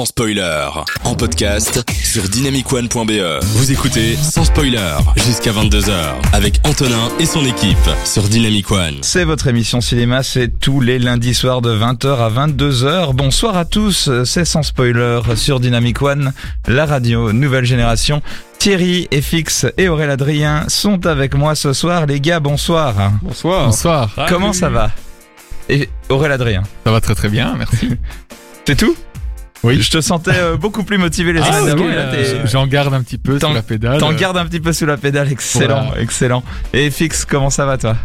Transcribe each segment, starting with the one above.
sans spoiler. En podcast sur dynamicone.be. Vous écoutez sans spoiler jusqu'à 22h avec Antonin et son équipe sur Dynamic One. C'est votre émission cinéma, c'est tous les lundis soirs de 20h à 22h. Bonsoir à tous, c'est sans spoiler sur Dynamic One, la radio nouvelle génération. Thierry, FX et Aurélien Adrien sont avec moi ce soir. Les gars, bonsoir. Bonsoir. Bonsoir. Comment ça va? Et Aurélien Adrien, Ça va très très bien, merci. c'est tout? Oui. Je te sentais euh, beaucoup plus motivé les Ah, semaines d'avant. euh, J'en garde un petit peu sur la pédale. T'en gardes un petit peu sous la pédale, excellent, Voilà. excellent. Et FX, comment ça va toi?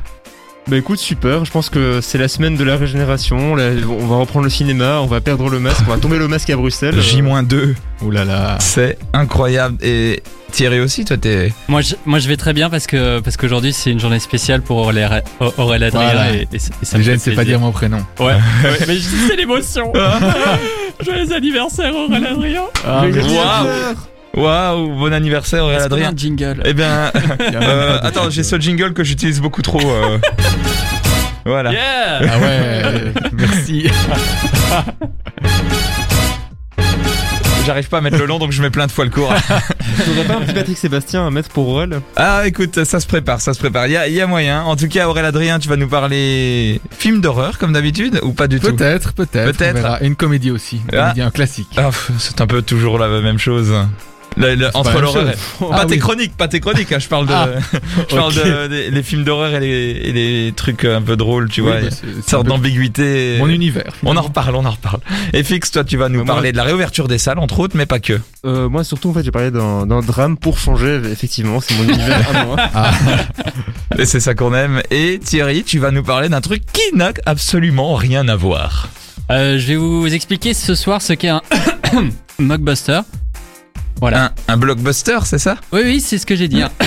Bah écoute, super. Je pense que c'est la semaine de la régénération. Là, on va reprendre le cinéma, on va perdre le masque, on va tomber le masque à Bruxelles. J-2, Oh là là. c'est incroyable. Et Thierry aussi, toi t'es... Moi je, moi je vais très bien parce que parce qu'aujourd'hui c'est une journée spéciale pour Aurélien Adrien Voilà. et, et, ça- et ça me Déjà, fait ne sais pas dire mon prénom. Ouais, ouais, mais je- c'est l'émotion. Joyeux anniversaire Aurélien Adrien. Ah. Waouh bon anniversaire Aurélien Adrien. un jingle. Eh bien, euh, attends, j'ai ce jingle que j'utilise beaucoup trop. euh. Voilà. Yeah. Ah ouais, merci. J'arrive pas à mettre le long, donc je mets plein de fois le court. T'aurais pas un petit Patrick Sébastien à mettre pour Aurel? Ah, écoute, ça se prépare, ça se prépare. Il y a, il y a moyen. En tout cas, Aurélien Adrien, tu vas nous parler film d'horreur comme d'habitude ou pas du tout? Peut-être, peut-être. Peut-être. on verra. Et une comédie aussi. Une Ah. comédie, un classique. Ah, pff, c'est un peu toujours la même chose. Le- le- entre l'horreur, et- pas Ah tes oui. chroniques, pas tes chroniques. hein, je parle de, Ah, je parle de des- les films d'horreur et les, et les trucs un peu drôles, tu Oui, vois. bah, c'est- sorte d'ambiguïté. Mon univers. On en reparle, on en reparle. Et Fix, toi, tu vas nous Bah, moi- parler de la réouverture des salles, entre autres, mais pas que. euh, Moi surtout en fait j'ai parlé d'un d'un drame pour changer. Effectivement, c'est mon univers à moi. Ah, Et c'est ça qu'on aime. Et Thierry, tu vas nous parler d'un truc qui n'a absolument rien à voir. Euh, je vais vous expliquer ce soir ce qu'est un mockbuster. Voilà. Un, un blockbuster, c'est ça? Oui oui c'est ce que j'ai dit. Un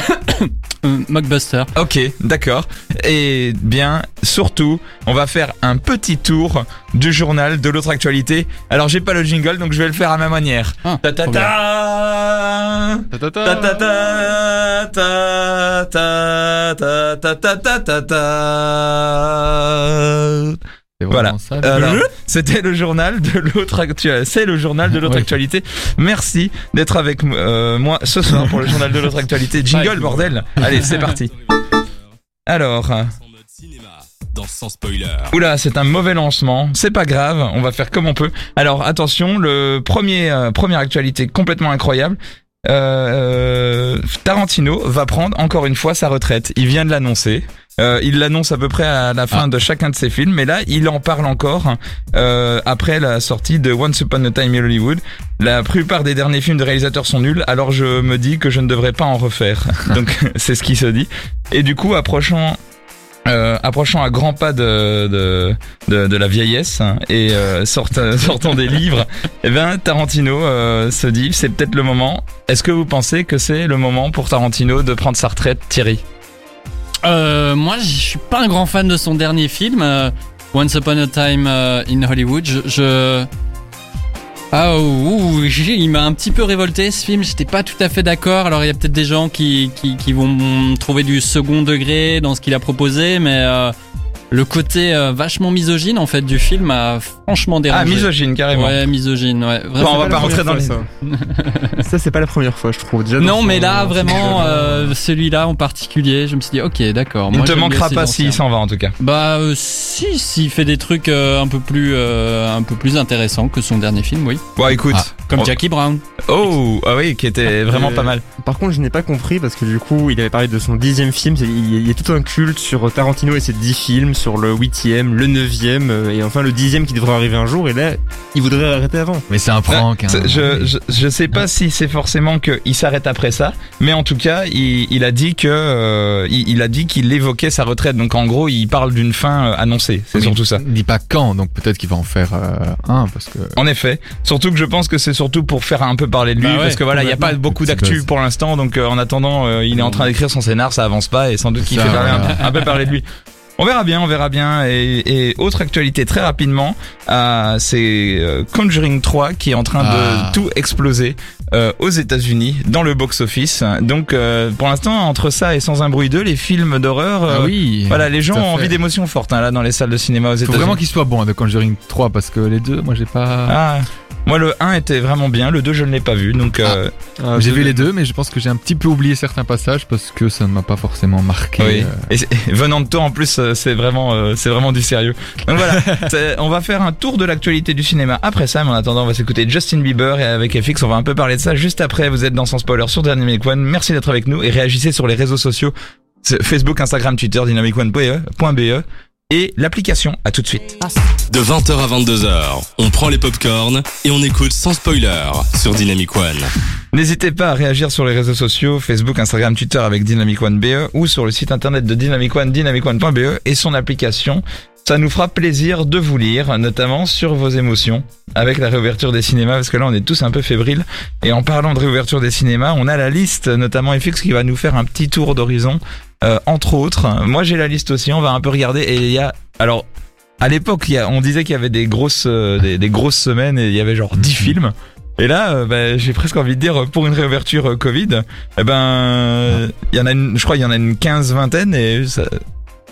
Un mockbuster. Ok, d'accord. Et bien, surtout, on va faire un petit tour du journal de l'autre actualité. Alors, j'ai pas le jingle, donc je vais le faire à ma manière. Ah, Ta ta trop ta ta, ta, Ta ta ta ta ta ta ta ta ta ta ta C'est Voilà. Alors, c'était le journal de l'autre actualité. C'est le journal de l'autre Oui. actualité. Merci d'être avec euh, moi ce soir pour le journal de l'autre actualité. Jingle, bordel. Allez, c'est parti. Alors, dans sans spoiler. oula, c'est un mauvais lancement. C'est pas grave, on va faire comme on peut. Alors, attention, le premier euh, première actualité complètement incroyable. Euh, Tarantino va prendre encore une fois sa retraite. Il vient de l'annoncer. Euh, il l'annonce à peu près à la fin Ah. de chacun de ses films, mais là, il en parle encore euh, après la sortie de Once Upon a Time in Hollywood. La plupart des derniers films de réalisateurs sont nuls, alors je me dis que je ne devrais pas en refaire. Donc, c'est ce qui se dit. Et du coup, approchant euh, approchant à grands pas de, de, de, de la vieillesse hein, et euh, sortant, sortant des livres, eh ben Tarantino euh, se dit c'est peut-être le moment. Est-ce que vous pensez que c'est le moment pour Tarantino de prendre sa retraite, Thierry? Euh, moi, je suis pas un grand fan de son dernier film, euh, Once Upon a Time euh, in Hollywood. Je, ah, il m'a un petit peu révolté ce film. J'étais pas tout à fait d'accord. Alors, il y a peut-être des gens qui, qui, vont trouver du second degré dans ce qu'il a proposé, mais le côté euh, vachement misogyne en fait du film m'a franchement dérangé. Ah, misogyne carrément. Ouais, misogyne. Ouais, Bon, on va pas rentrer dans fois, Ça, ça c'est pas la première fois, je trouve. Déjà, Non, mais là vraiment, euh, celui-là en particulier, je me suis dit, ok, d'accord. Il moi, ne te manquera pas s'il s'en va en tout cas. Bah euh, si, s'il fait des trucs euh, un peu plus euh, un peu plus intéressants que son dernier film, oui. Bon, écoute. Ah, Comme Oh. Jackie Brown. Oh, ah oui, qui était vraiment Euh, pas mal. Par contre, je n'ai pas compris parce que du coup, il avait parlé de son dixième film. Il y a- il y a tout un culte sur Tarantino et ses dix films, sur le huitième, le neuvième euh, et enfin le dixième qui devrait arriver un jour. Et là, il voudrait arrêter avant. Mais c'est un prank. hein. Je, je, je sais pas si c'est forcément qu'il s'arrête après ça, mais en tout cas, il, il a dit que euh, il, il a dit qu'il évoquait sa retraite. Donc en gros, il parle d'une fin annoncée. C'est surtout ça. Il dit pas quand, donc peut-être qu'il va en faire euh, un parce que. En effet, surtout que je pense que c'est surtout pour faire un peu parler de lui, Bah ouais, parce que voilà, il y a pas beaucoup d'actu pour l'instant, donc euh, en attendant, euh, il est en train d'écrire son scénar, ça avance pas, et sans doute qu'il fait parler un, peu- un peu parler de lui. On verra bien, on verra bien. Et, et autre actualité très rapidement, euh, c'est Conjuring 3 qui est en train Ah. de tout exploser euh, aux États-Unis dans le box-office. Donc euh, pour l'instant, entre ça et Sans un bruit 2, les films d'horreur, ah oui. voilà, les gens ont envie d'émotions fortes hein, là dans les salles de cinéma aux Faut États-Unis. vraiment qu'il soit bon hein, de Conjuring 3 parce que les deux, moi j'ai pas. Ah. Moi, le 1 était vraiment bien, le 2, je ne l'ai pas vu, donc euh, Ah, J'ai vu les deux, mais je pense que j'ai un petit peu oublié certains passages parce que ça ne m'a pas forcément marqué. oui. euh. Et c'est- venant de toi, en plus, euh, c'est vraiment, euh, c'est vraiment du sérieux. Donc voilà, on va faire un tour de l'actualité du cinéma après ça, mais en attendant, on va s'écouter Justin Bieber et avec FX, on va un peu parler de ça juste après. Vous êtes dans Sans Spoiler sur Dynamic One. Merci d'être avec nous et réagissez sur les réseaux sociaux. Facebook, Instagram, Twitter, dynamicone.be et l'application. À tout de suite. De 20h à 22h, on prend les popcorns et on écoute sans spoiler sur Dynamic One. N'hésitez pas à réagir sur les réseaux sociaux, Facebook, Instagram, Twitter avec Dynamic One BE ou sur le site internet de Dynamic One, dynamicone.be et son application. Ça nous fera plaisir de vous lire, notamment sur vos émotions, avec la réouverture des cinémas, parce que là on est tous un peu fébriles. Et en parlant de réouverture des cinémas, on a la liste, notamment FX, qui va nous faire un petit tour d'horizon, euh, entre autres. Moi j'ai la liste aussi, on va un peu regarder, et il y a... Alors, à l'époque, on disait qu'il y avait des grosses, euh, des, grosses semaines, et il y avait genre 10 films. Et là, euh, bah, j'ai presque envie de dire, pour une réouverture Covid, eh ben, il y en a une, je crois, il y en a une quinze vingtaine et ça,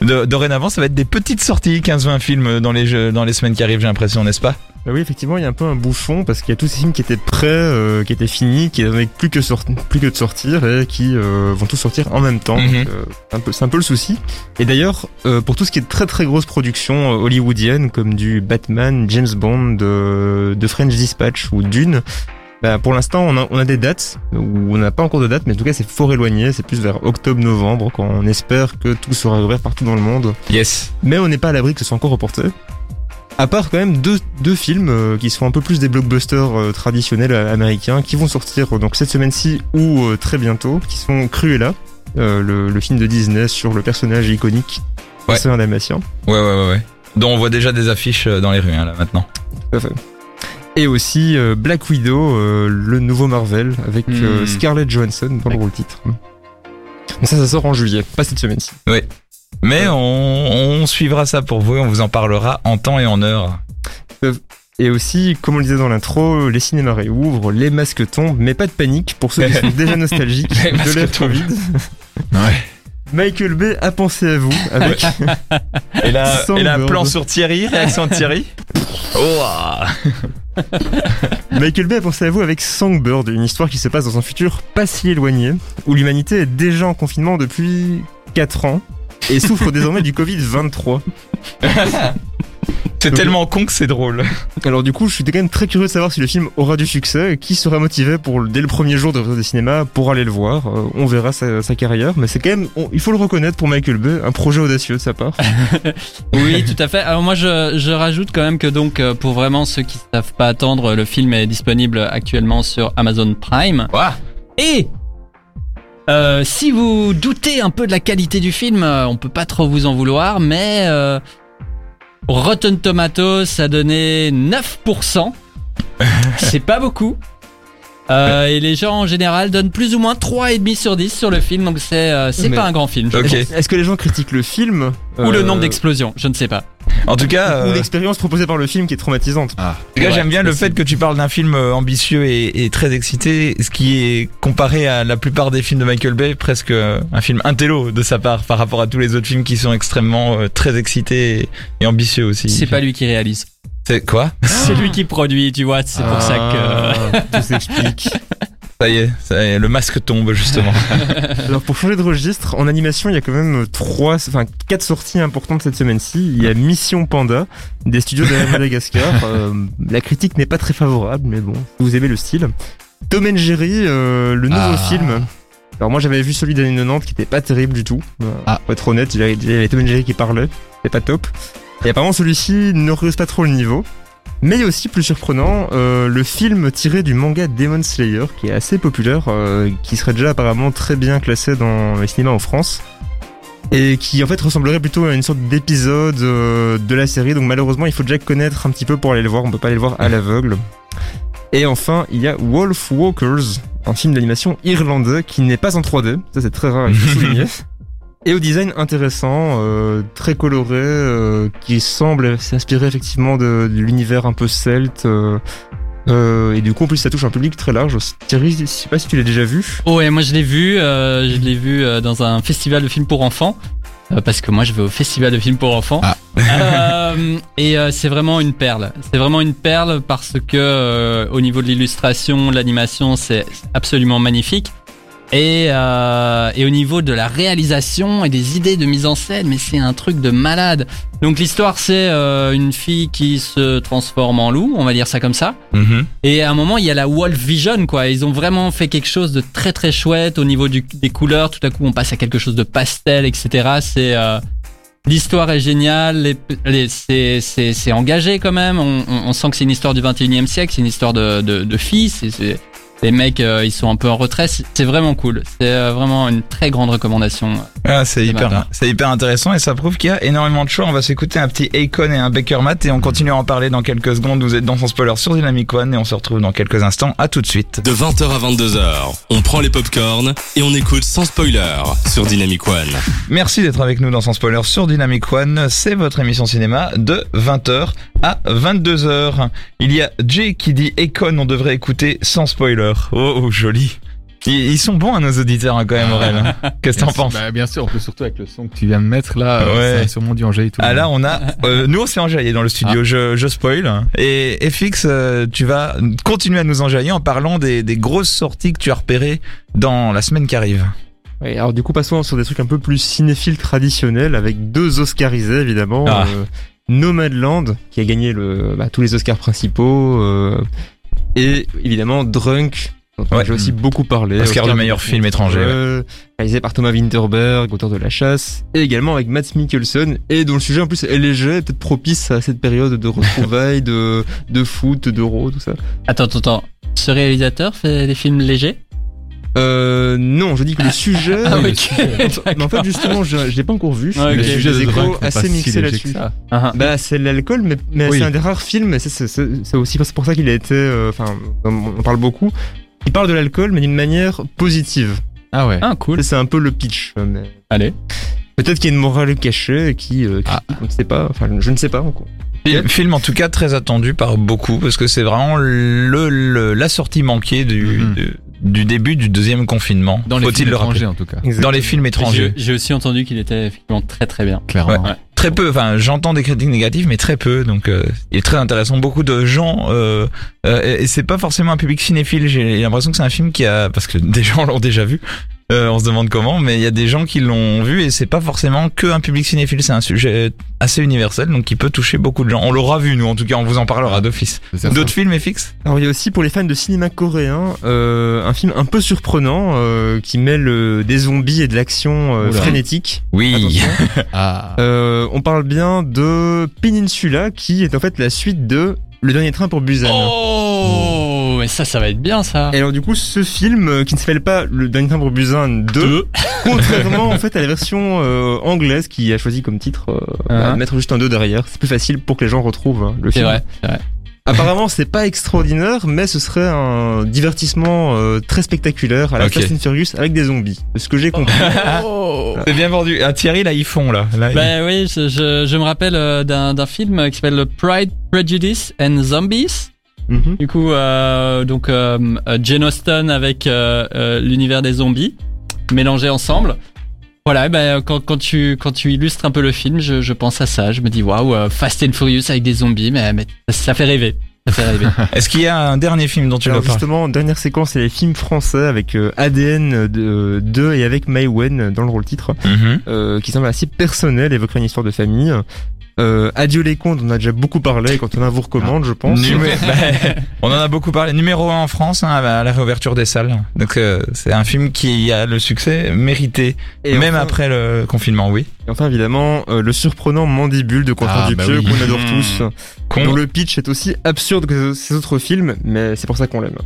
de- dorénavant, ça va être des petites sorties, 15-20 films dans les dans les semaines qui arrivent, j'ai l'impression, n'est-ce pas? Bah oui, effectivement, il y a un peu un bouchon parce qu'il y a tous ces films qui étaient prêts, euh, qui étaient finis, qui n'avaient plus que sort- plus que de sortir et qui euh, vont tous sortir en même temps. Mhm. Euh, c'est un peu, c'est un peu le souci. Et d'ailleurs, euh, pour tout ce qui est de très très grosses productions hollywoodiennes comme du Batman, James Bond, de, de French Dispatch ou Dune. Bah, pour l'instant, on a, on a des dates, ou on n'a pas encore de date, mais en tout cas, c'est fort éloigné. C'est plus vers octobre-novembre, quand on espère que tout sera ouvert partout dans le monde Yes. mais on n'est pas à l'abri que ce soit encore reporté. À part quand même deux, deux films euh, qui sont un peu plus des blockbusters euh, traditionnels euh, américains qui vont sortir euh, donc cette semaine-ci ou euh, très bientôt, qui sont Cruella, euh, le, le film de Disney sur le personnage iconique Ouais. c'est un dalmatien. Ouais, ouais, ouais, ouais. Dont on voit déjà des affiches dans les rues, hein, là, maintenant. Tout à fait. Et aussi euh, Black Widow, euh, le nouveau Marvel, avec euh, Hmm. Scarlett Johansson dans le rôle titre. Ça, ça sort en juillet, pas cette semaine-ci. Mais on, on suivra ça pour vous et on vous en parlera en temps et en heure. Et aussi, comme on le disait dans l'intro, les cinémas réouvrent, les masques tombent, mais pas de panique pour ceux qui sont déjà nostalgiques de l'ère. Covid. Ouais. Michael Bay a pensé à vous avec Et là, et là plan sur Thierry, réaction de Thierry. Oh, ah. Michael Bay a pensé à vous avec Songbird, une histoire qui se passe dans un futur pas si éloigné, où l'humanité est déjà en confinement depuis 4 ans et souffre désormais du Covid-23. c'est tellement con que c'est drôle. Alors du coup, je suis quand même très curieux de savoir si le film aura du succès, et qui sera motivé pour dès le premier jour de des cinémas pour aller le voir. Euh, on verra sa, sa carrière, mais c'est quand même, on- il faut le reconnaître pour Michael Bay, un projet audacieux de sa part. Oui, tout à fait. Alors moi, je, je rajoute quand même que donc, euh, pour vraiment ceux qui ne savent pas attendre, le film est disponible actuellement sur Amazon Prime. Et euh, si vous doutez un peu de la qualité du film, euh, on peut pas trop vous en vouloir, mais euh, Rotten Tomatoes a donné 9%. C'est pas beaucoup. Euh, et les gens en général donnent plus ou moins 3,5 sur 10 sur le film, donc c'est euh, c'est Mais- pas un grand film. je Ok. pense. Est-ce que les gens critiquent le film Ou le euh, nombre d'explosions, je ne sais pas. En tout cas, ou euh, l'expérience proposée par le film qui est traumatisante Ah. En tout cas, Ouais, j'aime bien le fait que tu parles d'un film euh, ambitieux et, et très excité, ce qui est comparé à la plupart des films de Michael Bay, presque euh, un film intello de sa part par rapport à tous les autres films qui sont extrêmement euh, très excités et, et ambitieux aussi. C'est pas lui qui réalise. C'est quoi? C'est lui qui produit, tu vois, c'est pour ça que... Ah, tout s'explique. Ça y est, ça y est, le masque tombe justement. Alors pour changer de registre, en animation, il y a quand même trois, enfin quatre sorties importantes cette semaine-ci. Il y a Mission Panda des studios de Madagascar. Euh, la critique n'est pas très favorable, mais bon, vous aimez le style. Tom and Jerry, euh, le nouveau Ah. film. Alors moi j'avais vu celui des années 90 qui était pas terrible du tout. Euh, Ah. Pour être honnête, il y avait- Tom and Jerry qui parlait, c'était pas top. Et apparemment celui-ci ne rehausse pas trop le niveau. Mais aussi plus surprenant euh, le film tiré du manga Demon Slayer qui est assez populaire, euh, qui serait déjà apparemment très bien classé dans les cinémas en France et qui en fait ressemblerait plutôt à une sorte d'épisode euh, de la série. Donc malheureusement il faut déjà connaître un petit peu pour aller le voir, on peut pas aller le voir à l'aveugle. Et enfin il y a Wolf Walkers, un film d'animation irlandais qui n'est pas en 3D, ça c'est très rare, faut souligner. Et au design intéressant, euh, très coloré, euh, qui semble s'inspirer effectivement de, de l'univers un peu celte. euh, euh, et du coup, en plus, ça touche un public très large. Thierry, je sais pas si tu l'as déjà vu. Oh ouais, moi je l'ai vu, euh, je l'ai vu euh, dans un festival de films pour enfants. euh, parce que moi je vais au festival de films pour enfants. Ah. Euh, et euh, c'est vraiment une perle. C'est vraiment une perle parce que euh, au niveau de l'illustration, l'animation, c'est absolument magnifique. Et, euh, et au niveau de la réalisation et des idées de mise en scène, mais c'est un truc de malade. Donc l'histoire, c'est euh, une fille qui se transforme en loup, on va dire ça comme ça. Mhm. Et à un moment, il y a la Wolf Vision, quoi. Ils ont vraiment fait quelque chose de très très chouette au niveau du, des couleurs. Tout à coup, on passe à quelque chose de pastel, etc. C'est euh, l'histoire est géniale. C'est c'est engagé quand même. On, on, on sent que c'est une histoire du 21e siècle. C'est une histoire de de, de filles. C'est c'est- les mecs, euh, ils sont un peu en retrait. C'est vraiment cool. C'est euh, vraiment une très grande recommandation. Ah, c'est Ce hyper, c'est hyper intéressant et ça prouve qu'il y a énormément de choix. On va s'écouter un petit Akon et un Baker Matt et on continue à en parler dans quelques secondes. Vous êtes dans son spoiler sur Dynamic One et on se retrouve dans quelques instants. À tout de suite. De 20h à 22h, on prend les popcorns et on écoute sans spoiler sur Dynamic One. Merci d'être avec nous dans son spoiler sur Dynamic One. C'est votre émission cinéma de 20h à 22h. Il y a Jay qui dit Akon, on devrait écouter sans spoiler. Oh, oh, joli. Ils, sont bons à nos auditeurs hein, quand même, Aurel. hein. Qu'est-ce que t'en penses Bah, Bien sûr, en plus, surtout avec le son que tu viens de mettre là, euh, Ouais. ça a sûrement dû enjailler tout le Ah là, monde. on a, euh, nous on s'est enjaillé dans le studio. Je, je spoil. Et FX, euh, tu vas continuer à nous enjailler en parlant des, des grosses sorties que tu as repérées dans la semaine qui arrive. Ouais, alors du coup, passons sur des trucs un peu plus cinéphiles traditionnels, avec deux Oscarisés évidemment. Ah. Euh, Nomadland, qui a gagné le, bah, tous les Oscars principaux, euh, et évidemment Drunk, on Ouais. déjà aussi beaucoup parlé. Oscar du meilleur film étranger, réalisé par Thomas Winterberg, auteur de La Chasse, et également avec Matt Mikkelsen, et dont le sujet en plus est léger, peut-être propice à cette période de retrouvailles, de, de foot, d'euro, tout ça. Attends, attends, attends. Ce réalisateur fait des films légers? Euh, non, je dis que le sujet... Ah, Mais ok. en fait, justement, je, je l'ai pas encore vu. Ouais, mais ok. j'ai vu sujet des de échos assez si mixés léger là-dessus. que ça. Ah, Bah, c'est l'alcool, mais, mais Oui. c'est un des rares films, et c'est- c'est c'est- c'est aussi pour ça qu'il a été, euh, enfin, on parle beaucoup. Il parle de l'alcool, mais d'une manière positive. Ah ouais. ah, cool. C'est un peu le pitch. euh, mais Allez. Peut-être qu'il y a une morale cachée qui, euh, qui- Ah. on ne sait pas. Enfin, je ne sais pas encore. Film- Film en tout cas très attendu par beaucoup parce que c'est vraiment le, le- la sortie manquée du, Mhm. de- du début du deuxième confinement. Dans les Faut-il films le rappeler étrangers en tout cas. Dans les films étrangers. J'ai aussi entendu qu'il était effectivement très très bien. Clairement. Ouais. Très peu, enfin j'entends des critiques négatives mais très peu donc euh, il est très intéressant. Beaucoup de gens euh, euh, et et c'est pas forcément un public cinéphile. J'ai l'impression que c'est un film qui a parce que des gens l'ont déjà vu. Euh, on se demande comment, mais il y a des gens qui l'ont vu et c'est pas forcément que un public cinéphile. C'est un sujet assez universel donc qui peut toucher beaucoup de gens. On l'aura vu nous en tout cas. On vous en parlera d'office. D'autres films FX Alors il y a aussi pour les fans de cinéma coréen euh, un film un peu surprenant euh, qui mêle euh, des zombies et de l'action euh, frénétique. Oui. Ah. Euh, on parle bien de Peninsula qui est en fait la suite de Le dernier train pour Busan. Oh, mais ça, ça va être bien ça. Et alors du coup ce film euh, qui ne s'appelle pas Le dernier Busan 2, contrairement en fait à la version euh, anglaise qui a choisi comme titre euh, bah, de mettre juste un 2 derrière, c'est plus facile pour que les gens retrouvent hein, le C'est film. vrai, c'est vrai. Apparemment, c'est pas extraordinaire, mais ce serait un divertissement euh, très spectaculaire à la Ok. Fast and Furious avec des zombies. De ce que j'ai compris. C'est bien vendu. Ah, Thierry là ils font là. là ils- Ben oui, je, je, je me rappelle euh, d'un d'un film qui s'appelle Pride, Prejudice and Zombies. Mhm. Du coup, euh, donc euh, euh, Jane Austen avec euh, euh, l'univers des zombies mélangés ensemble. Voilà, ben quand, quand tu quand tu illustres un peu le film, je, je pense à ça. Je me dis waouh, euh, Fast and Furious avec des zombies, mais, mais ça fait rêver. Ça fait rêver. Est-ce qu'il y a un dernier film dont tu Alors parler? justement, dernière séquence, c'est les films français avec euh, ADN de 2 et avec Mai Wen dans le rôle titre, Mhm. euh, qui semble assez personnel, évoquant une histoire de famille. Euh, Adieu les contes, on a déjà beaucoup parlé, quand on a vous recommande, je pense. Numé- bah, on en a beaucoup parlé. Numéro 1 en France hein, à la réouverture des salles. Donc euh, c'est un film qui a le succès mérité, Et même enfin- après le confinement, oui. Et enfin, évidemment, euh, le surprenant Mandibule de Quentin Ah, bah Dupieux, oui. qu'on adore Mmh. tous. Con. dont le pitch est aussi absurde que ces autres films, mais c'est pour ça qu'on l'aime.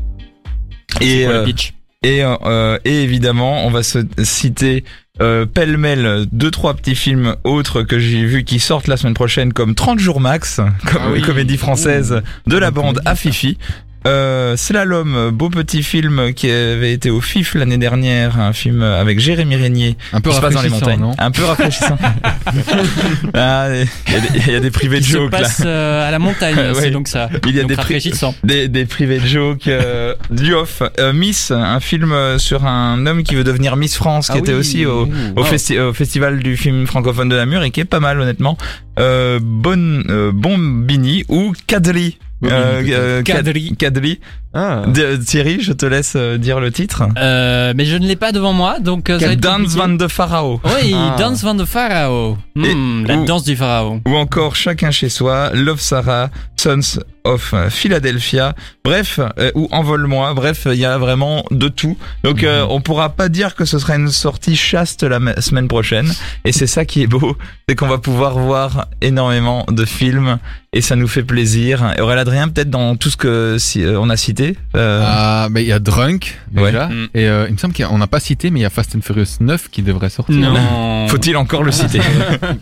Et, Pour le euh, pitch? Et, euh, et évidemment, on va se citer euh, pêle-mêle deux trois petits films autres que j'ai vus qui sortent la semaine prochaine comme 30 jours max, comme Ah oui. comédie française de la bande à Fifi. Euh, Slalom, beau petit film qui avait été au FIF l'année dernière, un film avec Jérémy Régnier. Un peu qui se passe dans les rafraîchissant, montagnes. non Un peu rafraîchissant. ah, il y, a des- il y a des privés de Il se jokes là. passe euh, à la montagne, Ouais. c'est donc ça. Il y a donc des pri- rafraîchissant. Des, des privés de jokes euh, du off. Euh, Miss, un film sur un homme qui veut devenir Miss France, qui Ah était oui. aussi au, au, Oh. festi- au festival du film francophone de Namur et qui est pas mal honnêtement. Euh, bon, euh, Bombini ou Kadri. Euh, euh, Kad- Kadri. Kadri. Ah. De- Thierry, je te laisse euh, dire le titre. Euh, mais je ne l'ai pas devant moi, donc euh, ça va être Dance van de Pharao. Oui, Ah. Dance van de Pharaoh. Hmm, Et- la ou- danse du pharaon. Ou encore Chacun chez soi, Love Sarah, Sons of Philadelphia, bref, euh, ou Envole-moi, bref, il y a vraiment de tout. Donc euh, on pourra pas dire que ce sera une sortie chaste la semaine prochaine. Et c'est ça qui est beau, c'est qu'on va pouvoir voir énormément de films et ça nous fait plaisir. Et Aurélien Adrien, peut-être dans tout ce que si, euh, on a cité. Euh, Ah, mais il y a Drunk, déjà. Ouais. Et euh, il me semble qu'on n'a pas cité, mais il y a Fast and Furious 9 qui devrait sortir. Non. Faut-il encore le citer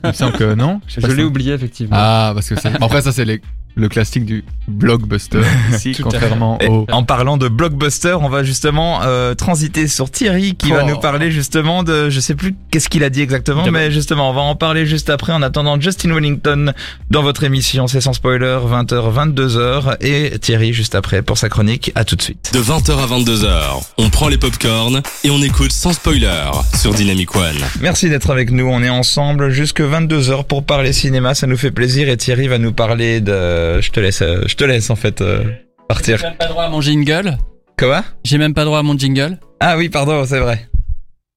Il me semble que non. Je l'ai oublié effectivement. Ah, parce que c'est. Après, ça, c'est les- le classique du blockbuster. Ici, contrairement au. En parlant de blockbuster, on va justement euh, transiter sur Thierry qui va Oh. nous parler justement de, je sais plus qu'est-ce qu'il a dit exactement, De- mais justement on va en parler juste après en attendant Justin Wellington dans votre émission, c'est sans spoiler, 20h, 22h et Thierry juste après pour sa chronique. À tout de suite. De 20h à 22h, on prend les popcorns et on écoute sans spoiler sur Dynamic One. Merci d'être avec nous, on est ensemble jusque 22h pour parler cinéma, ça nous fait plaisir et Thierry va nous parler de, je te laisse, euh, je te laisse en fait euh, partir. J'ai même pas droit à mon jingle. Quoi? J'ai même pas droit à mon jingle. Ah oui, pardon, c'est vrai.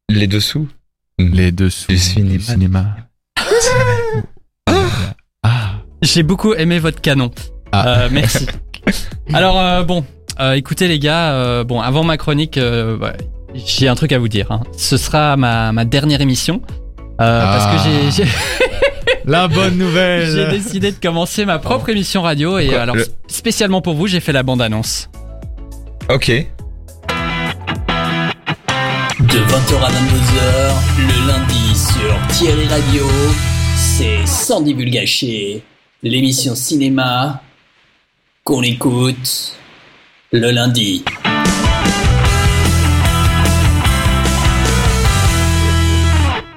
Les dessous. Les dessous Du cinéma. cinéma. Ah. J'ai beaucoup aimé votre canon. Ah. Euh, merci. Alors euh, bon, euh, écoutez les gars, euh, bon avant ma chronique, euh, ouais, j'ai un truc à vous dire. hein. Ce sera ma, ma dernière émission. euh, Parce que Ah. j'ai La bonne j'ai nouvelle. décidé de commencer ma propre émission radio et Quoi, alors le- spécialement pour vous j'ai fait la bande annonce. Ok. De 20h à 22h, le lundi sur Thierry Radio, c'est Sans divulgacher, l'émission cinéma qu'on écoute le lundi.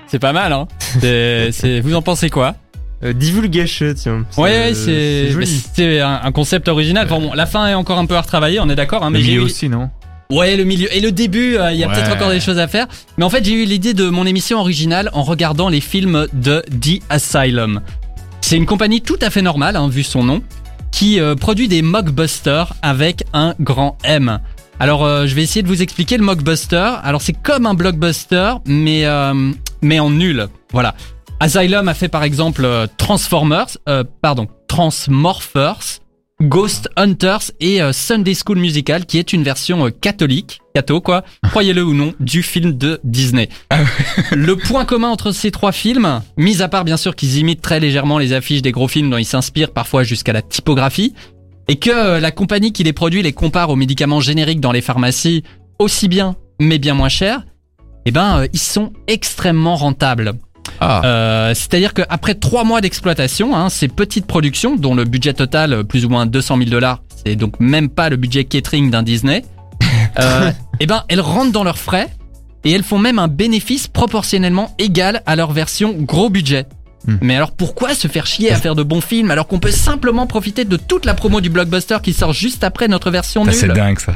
C'est pas mal hein. C'est- c'est- vous en pensez quoi? Euh, divulgage, tiens. Ouais, Euh, c'est c'est un, un concept original. Enfin, bon, la fin est encore un peu à retravailler, on est d'accord. Hein, Mais mais j'ai eu- aussi, non? Ouais, le milieu et le début, euh, il y a Ouais. peut-être encore des choses à faire. Mais en fait, j'ai eu l'idée de mon émission originale en regardant les films de The Asylum. C'est une compagnie tout à fait normale, hein, vu son nom, qui euh, produit des mockbusters avec un grand M. Alors, euh, je vais essayer de vous expliquer le mockbuster. Alors, c'est comme un blockbuster, mais euh, mais en nul. Voilà. Asylum a fait par exemple euh, Transformers, euh, pardon, Transmorphers, Ghost Hunters et euh, Sunday School Musical, qui est une version euh, catholique, catho quoi, croyez-le ou non, du film de Disney. Le point commun entre ces trois films, mis à part bien sûr qu'ils imitent très légèrement les affiches des gros films dont ils s'inspirent parfois jusqu'à la typographie, et que euh, la compagnie qui les produit les compare aux médicaments génériques dans les pharmacies aussi bien, mais bien moins cher, eh ben ils sont extrêmement rentables. Ah. Euh, C'est-à-dire qu'après trois mois d'exploitation, hein, ces petites productions, dont le budget total, euh, plus ou moins 200 000 dollars, c'est donc même pas le budget catering d'un Disney, euh, eh ben, elles rentrent dans leurs frais et elles font même un bénéfice proportionnellement égal à leur version gros budget. Hmm. Mais alors pourquoi se faire chier à faire de bons films alors qu'on peut simplement profiter de toute la promo du blockbuster qui sort juste après notre version nulle? c'est dingue ça.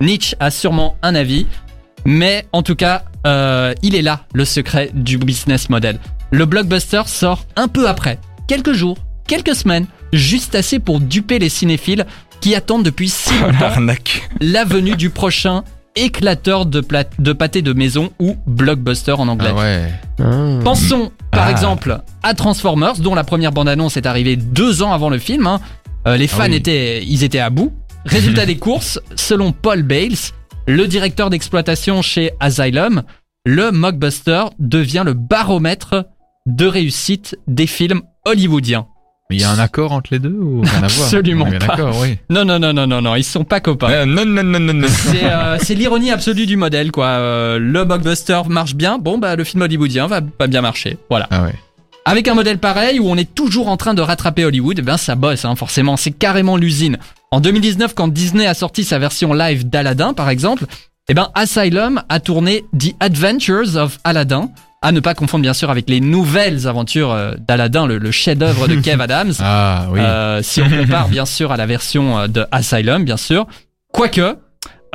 Nietzsche a sûrement un avis, mais en tout cas, euh, il est là le secret du business model. Le blockbuster sort un peu après, quelques jours, quelques semaines, juste assez pour duper les cinéphiles qui attendent depuis si longtemps la venue du prochain éclateur de, de pâté de maison ou blockbuster en anglais. Ah ouais. Ah. Pensons par Ah. exemple à Transformers, dont la première bande-annonce est arrivée deux ans avant le film. hein. Euh, les Ah fans oui. étaient, ils étaient à bout. Résultat des courses, selon Paul Bales, le directeur d'exploitation chez Asylum, le mockbuster devient le baromètre de réussite des films hollywoodiens. Mais il y a un accord entre les deux ou rien à voir Absolument pas. Oui. Non, non, non, non, non, non, ils sont pas copains. Euh, non, non, non, non, non. C'est euh, l'ironie absolue du modèle, quoi. Euh, le blockbuster marche bien, bon, bah le film hollywoodien va pas bien marcher. Voilà. Ah ouais. Avec un modèle pareil où on est toujours en train de rattraper Hollywood, eh ben ça bosse, hein, forcément, c'est carrément l'usine. En 2019, quand Disney a sorti sa version live d'Aladdin, par exemple, eh ben Asylum a tourné The Adventures of Aladdin, à ne pas confondre bien sûr avec les nouvelles aventures euh, d'Aladdin, le, le chef-d'œuvre de Kev Adams. Ah oui. Euh, si on compare bien sûr à la version euh, de Asylum, bien sûr. Quoique,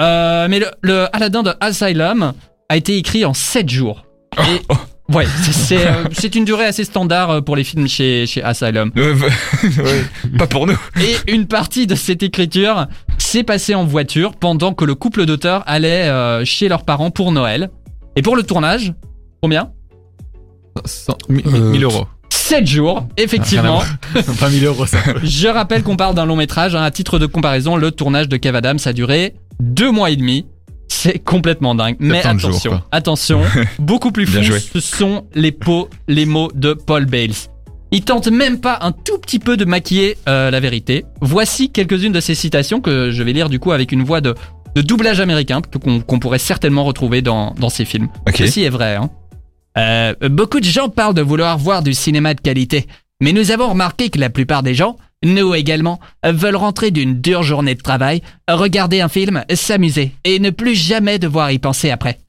euh, mais le, le Aladdin de Asylum a été écrit en 7 jours. Et, ouais, c'est- c'est euh, c'est une durée assez standard euh, pour les films chez, chez Asylum. Euh, ouais, pas pour nous. Et une partie de cette écriture s'est passée en voiture pendant que le couple d'auteurs allait euh, chez leurs parents pour Noël. Et pour le tournage, combien? Cent- mi- mi- Euh, 1000 euros. 7 jours, effectivement. Pas 1000 euros, ça. Je rappelle qu'on parle d'un long métrage. hein. À titre de comparaison, le tournage de Kev Adams a duré deux mois et demi. C'est complètement dingue. Mais 70 jours, attention, attention, beaucoup plus fou, ce sont les pots, les mots de Paul Bales. Il tente même pas un tout petit peu de maquiller euh, la vérité. Voici quelques-unes de ces citations que je vais lire du coup avec une voix de, de doublage américain qu'on pourrait certainement retrouver dans, dans ces films. Ceci est vrai. Hein. Euh, beaucoup de gens parlent de vouloir voir du cinéma de qualité, mais nous avons remarqué que la plupart des gens, nous également, veulent rentrer d'une dure journée de travail, regarder un film, s'amuser et ne plus jamais devoir y penser après.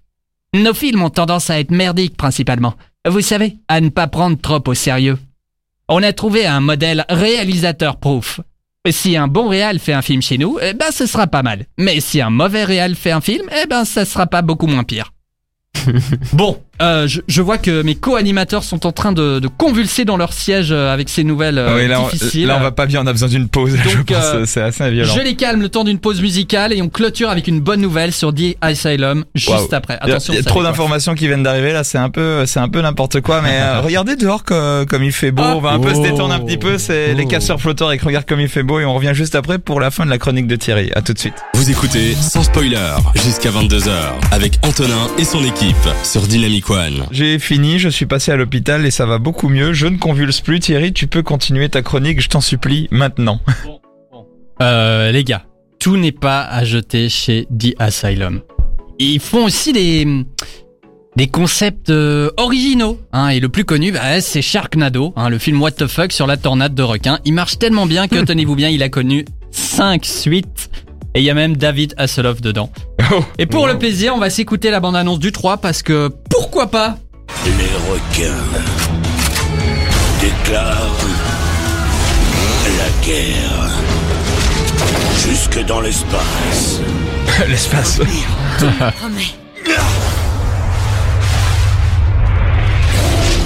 Nos films ont tendance à être merdiques principalement. Vous savez, à ne pas prendre trop au sérieux. On a trouvé un modèle réalisateur-proof. Si un bon réal fait un film chez nous, eh ben ce sera pas mal. Mais si un mauvais réal fait un film, eh ben ça sera pas beaucoup moins pire. bon, euh, je, je vois que mes co-animateurs sont en train de, de convulser dans leur siège euh, avec ces nouvelles euh, Oui, là, on, difficiles. là, on va pas bien, on a besoin d'une pause. je Donc, pense, euh, c'est assez violent. Je les calme le temps d'une pause musicale et on clôture avec une bonne nouvelle sur The Asylum juste après. Il y a, Attention, il y a trop d'informations qui viennent d'arriver là, c'est un peu, c'est un peu n'importe quoi. Mais euh, regardez dehors co- comme, il fait beau. Ah. on va un peu se Oh. détendre un petit peu. C'est les Oh. casseurs flotteurs et regarde comme il fait beau et on revient juste après pour la fin de la chronique de Thierry. À tout de suite. Vous écoutez sans spoiler jusqu'à 22h avec Antonin et son équipe sur Dynamic One. J'ai fini, je suis passé à l'hôpital et ça va beaucoup mieux. Je ne convulse plus. Thierry, tu peux continuer ta chronique, je t'en supplie maintenant. Euh, les gars, tout n'est pas à jeter chez The Asylum. Ils font aussi des des concepts euh, originaux, hein, et le plus connu, bah, c'est Sharknado, hein, le film What the fuck sur la tornade de requins. Il marche tellement bien que tenez-vous bien, il a connu 5 suites. Et il y a même David Hasselhoff dedans. Et pour le plaisir, on va s'écouter la bande-annonce du 3 parce que pourquoi pas Les requins déclarent la guerre jusque dans l'espace. L'espace.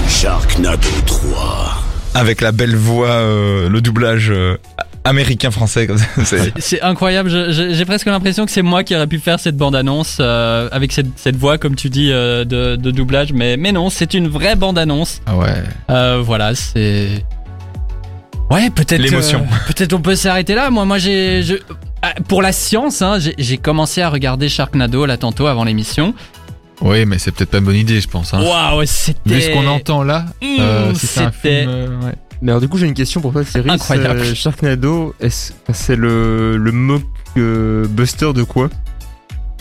Sharknado 3. Avec la belle voix, euh, le doublage euh, américain-français. comme ça, c'est- incroyable, j'ai presque l'impression que c'est moi qui aurais pu faire cette bande-annonce euh, avec cette, cette voix, comme tu dis, euh, de, de doublage, mais, mais non, c'est une vraie bande-annonce. Ah ouais. Euh, voilà, c'est... Ouais, peut-être... L'émotion. peut-être on peut s'arrêter là. Moi, moi j'ai... je- ah, Pour la science, hein, j'ai- commencé à regarder Sharknado là tantôt avant l'émission. Oui, mais c'est peut-être pas une bonne idée, je pense. Hein. Waouh, c'était... Vu ce qu'on entend là, Mmh, si c'était- ouais. Mais alors du coup j'ai une question pour toi Thierry. Incroyable. C'est- Sharknado, est-ce- c'est le, le mock euh, buster de quoi?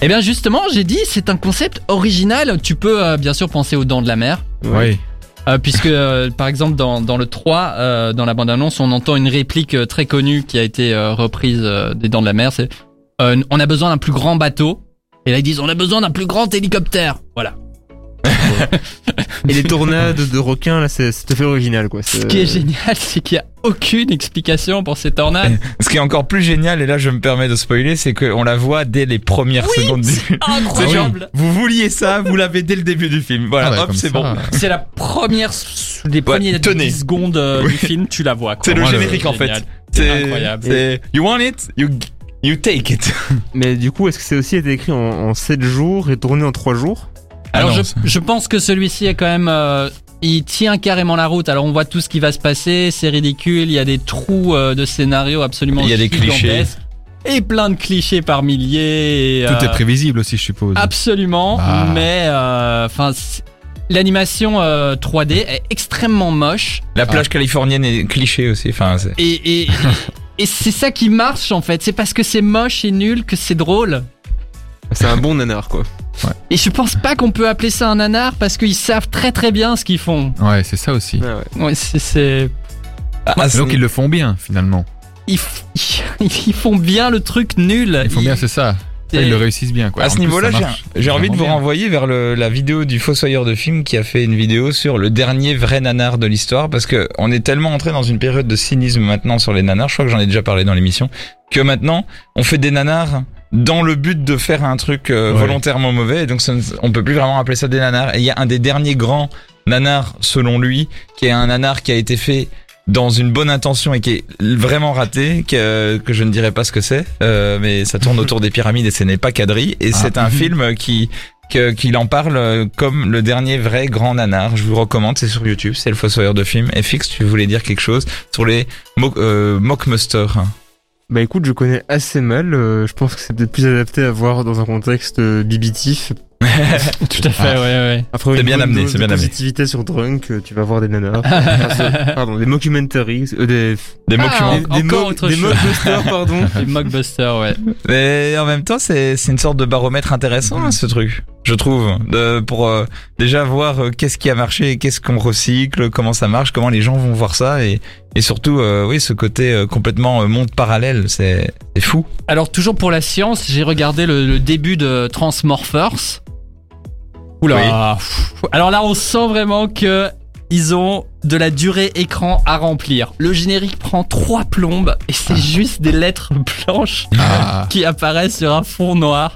Eh bien justement, j'ai dit, c'est un concept original. Tu peux euh, bien sûr penser aux dents de la mer. Oui. Euh, puisque euh, par exemple dans, dans le 3, euh, dans la bande-annonce, on entend une réplique euh, très connue qui a été euh, reprise euh, des Dents de la Mer, c'est euh, on a besoin d'un plus grand bateau. Et là ils disent on a besoin d'un plus grand hélicoptère. Voilà. Et les tornades de requins là c'est c'est tout à fait original quoi. Ce qui est génial, c'est qu'il y a aucune explication pour ces tornades. Ce qui est encore plus génial, et là je me permets de spoiler, c'est qu'on la voit dès les premières secondes du film. Incroyable. vous vouliez ça, vous l'avez dès le début du film. Voilà, Ah hop, c'est bon. euh, C'est la première des premières tenez. 10 secondes euh, Oui. du film, tu la vois. quoi. C'est le générique en fait. C'est incroyable. C'est you want it, you you take it. Mais du coup est-ce que c'est aussi été écrit en, en 7 jours et tourné en 3 jours? Alors Ah non, je, je pense que celui-ci est quand même... euh, il tient carrément la route. Alors on voit tout ce qui va se passer, c'est ridicule, il y a des trous euh, de scénario absolument Il y a des clichés. Et plein de clichés par milliers. et, Tout euh, est prévisible aussi, je suppose. Absolument, Bah. mais euh, enfin... L'animation euh, 3D est extrêmement moche La plage californienne est cliché aussi. Enfin, et, et, et c'est ça qui marche en fait. C'est parce que c'est moche et nul que c'est drôle. C'est un bon nanar quoi. Et je pense pas qu'on peut appeler ça un nanar parce qu'ils savent très très bien ce qu'ils font. Ouais, c'est ça aussi. Ouais. Ouais, c'est- c'est Ah, Donc ils le font bien, finalement. ils, f- ils font bien le truc nul. Ils font bien, c'est ça. Ça, Ils le réussissent bien, quoi. À En ce niveau-là, j'ai- envie de vous bien. renvoyer vers le, la vidéo du Fossoyeur de film qui a fait une vidéo sur le dernier vrai nanar de l'histoire parce que on est tellement entré dans une période de cynisme maintenant sur les nanars, je crois que j'en ai déjà parlé dans l'émission, que maintenant on fait des nanars dans le but de faire un truc euh, Ouais. volontairement mauvais et donc ça ne- on peut plus vraiment appeler ça des nanars. Et il y a un des derniers grands nanars selon lui qui est un nanar qui a été fait dans une bonne intention et qui est vraiment raté, que, que je ne dirais pas ce que c'est, euh, mais ça tourne autour des pyramides et ce n'est pas Kadri. Et c'est un film qui qu'il en parle euh, comme le dernier vrai grand nanar. Je vous recommande, c'est sur YouTube, c'est le Fossoyeur de film. Et Fix, tu voulais dire quelque chose sur les mo euh, mockmusters. Bah écoute, je connais assez mal. euh, je pense que c'est peut-être plus adapté à voir dans un contexte euh, bibitif. Tout à fait, ouais, ouais. Après C'est bien amené, c'est bien amené. positivité sur Drunk, euh, tu vas voir des. Enfin, ce- pardon, des mockumentaries, euh, des, Des Ah, des, des, mo- des mockbusters, pardon. Les mockbusters, ouais. Mais en même temps, c'est c'est une sorte de baromètre intéressant hein, ce truc, je trouve, de, pour euh, déjà voir euh, qu'est-ce qui a marché, qu'est-ce qu'on recycle, comment ça marche, comment les gens vont voir ça et et surtout euh, oui ce côté euh, complètement euh, monde parallèle, c'est c'est fou. Alors, toujours pour la science, j'ai regardé le, le début de Transmorphers. Oula. pff. Alors là, on sent vraiment que ils ont de la durée écran à remplir. Le générique prend trois plombes et c'est juste des lettres blanches Ah, qui apparaissent sur un fond noir.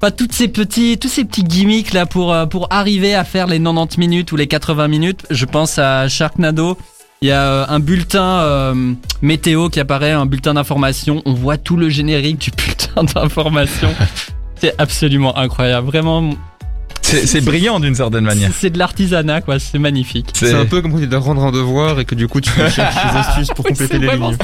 Pas toutes ces petits, tous ces petits gimmicks là pour euh, pour arriver à faire les 90 minutes ou les 80 minutes. Je pense à Sharknado. Il y a euh, un bulletin euh, météo qui apparaît, un bulletin d'information. On voit tout le générique du bulletin d'information. C'est absolument incroyable. Vraiment, C'est brillant d'une certaine manière. c'est de l'artisanat quoi. C'est magnifique. C'est un peu comme quand tu dois rendre un devoir et que du coup tu cherches des astuces pour compléter les lignes.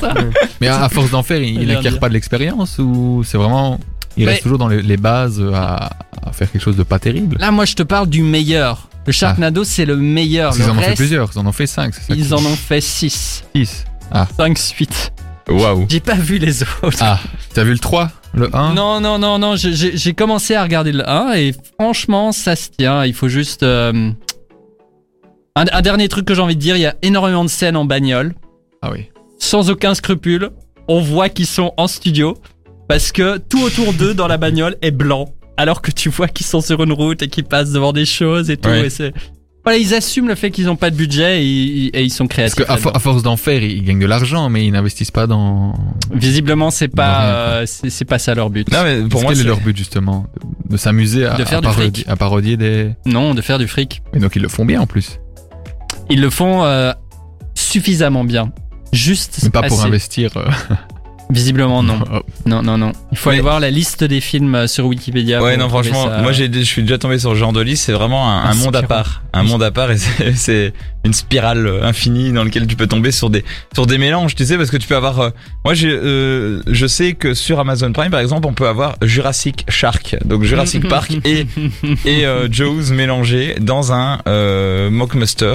mais à, à force d'en faire, il, il bien acquiert dire. pas de l'expérience ou c'est vraiment. Il Mais- reste toujours dans les, les bases à, à faire quelque chose de pas terrible? Là, moi, je te parle du meilleur. Le Sharknado, c'est le meilleur. Le en ont fait plusieurs, ils en ont fait cinq, c'est ça Ils en ont fait 6. six. 5 suites. Waouh. J'ai pas vu les autres. Ah, t'as vu le 3 Le 1 Non, non, non, non, j'ai commencé à regarder le 1 et franchement, ça se tient. Il faut juste. euh, Un, un dernier truc que j'ai envie de dire il y a énormément de scènes en bagnole, Ah oui. sans aucun scrupule. On voit qu'ils sont en studio parce que tout autour d'eux dans la bagnole est blanc. Alors que tu vois qu'ils sont sur une route et qu'ils passent devant des choses et tout. Ouais. Et c'est. Voilà, ils assument le fait qu'ils n'ont pas de budget et, ils- et ils sont Parce créatifs. qu'à là-dedans. force d'en faire, ils, gagnent de l'argent, mais ils n'investissent pas dans. Visiblement, c'est pas, euh, c'est pas ça leur but. Non mais pour moi quel est c'est- leur but justement? De, s'amuser à, à parodier, à des. Non, de faire du fric. Mais donc ils le font bien en plus. Ils le font euh, suffisamment bien. Juste. Mais pas pour investir. euh, Visiblement, non. oh. Non, non, non. Il faut Mais- aller voir la liste des films euh, sur Wikipédia. Ouais, non, franchement, ça. moi j'ai, je suis déjà tombé sur ce genre de liste. C'est vraiment un, un monde à part, un monde à part, et c'est, c'est une spirale euh, infinie dans laquelle tu peux tomber sur des sur des mélanges, tu sais, parce que tu peux avoir. euh, moi, j'ai, euh, je sais que sur Amazon Prime, par exemple, on peut avoir Jurassic Shark, donc Jurassic Park et et euh, Jaws mélangés dans un euh, mockbuster.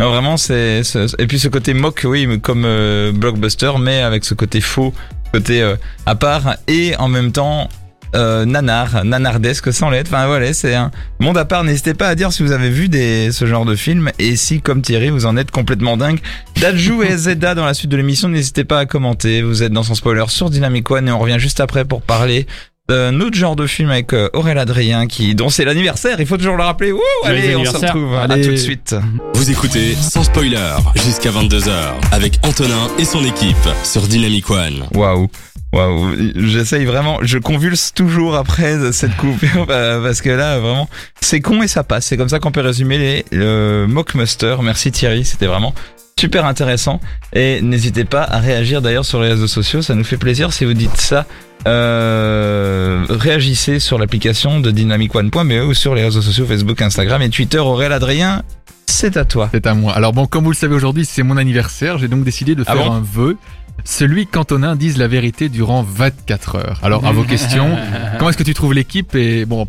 Non, vraiment, c'est, c'est- et puis ce côté mock, oui, mais comme euh, blockbuster, mais avec ce côté faux, côté euh, à part, et en même temps euh, nanar, nanardesque sans lettres. Enfin voilà, c'est un monde à part. N'hésitez pas à dire si vous avez vu des ce genre de film et si, comme Thierry, vous en êtes complètement dingue. Dajou et Zeda dans la suite de l'émission, n'hésitez pas à commenter. Vous êtes dans son spoiler sur Dynamic One et on revient juste après pour parler d'un autre genre de film avec euh, Aurélien Adrien qui dont c'est l'anniversaire. Il faut toujours le rappeler. Allez, on se retrouve. À tout de suite. Vous écoutez sans spoiler jusqu'à 22h avec Antonin et son équipe sur Dynamic One. Waouh. Waouh, j'essaye vraiment, je convulse toujours après cette coupure bah, parce que là vraiment c'est con et ça passe. C'est comme ça qu'on peut résumer les le Mockmuster. Merci Thierry, c'était vraiment super intéressant et n'hésitez pas à réagir d'ailleurs sur les réseaux sociaux, ça nous fait plaisir si vous dites ça. Euh, réagissez sur l'application de dynamicone.be ou sur les réseaux sociaux Facebook, Instagram et Twitter. Aurélien Adrien, c'est à toi. C'est à moi. Alors bon, comme vous le savez aujourd'hui, c'est mon anniversaire. J'ai donc décidé de Ah faire bon? un vœu. Celui qu'Antonin dise la vérité durant 24 heures. Alors à vos questions, comment est-ce que tu trouves l'équipe et bon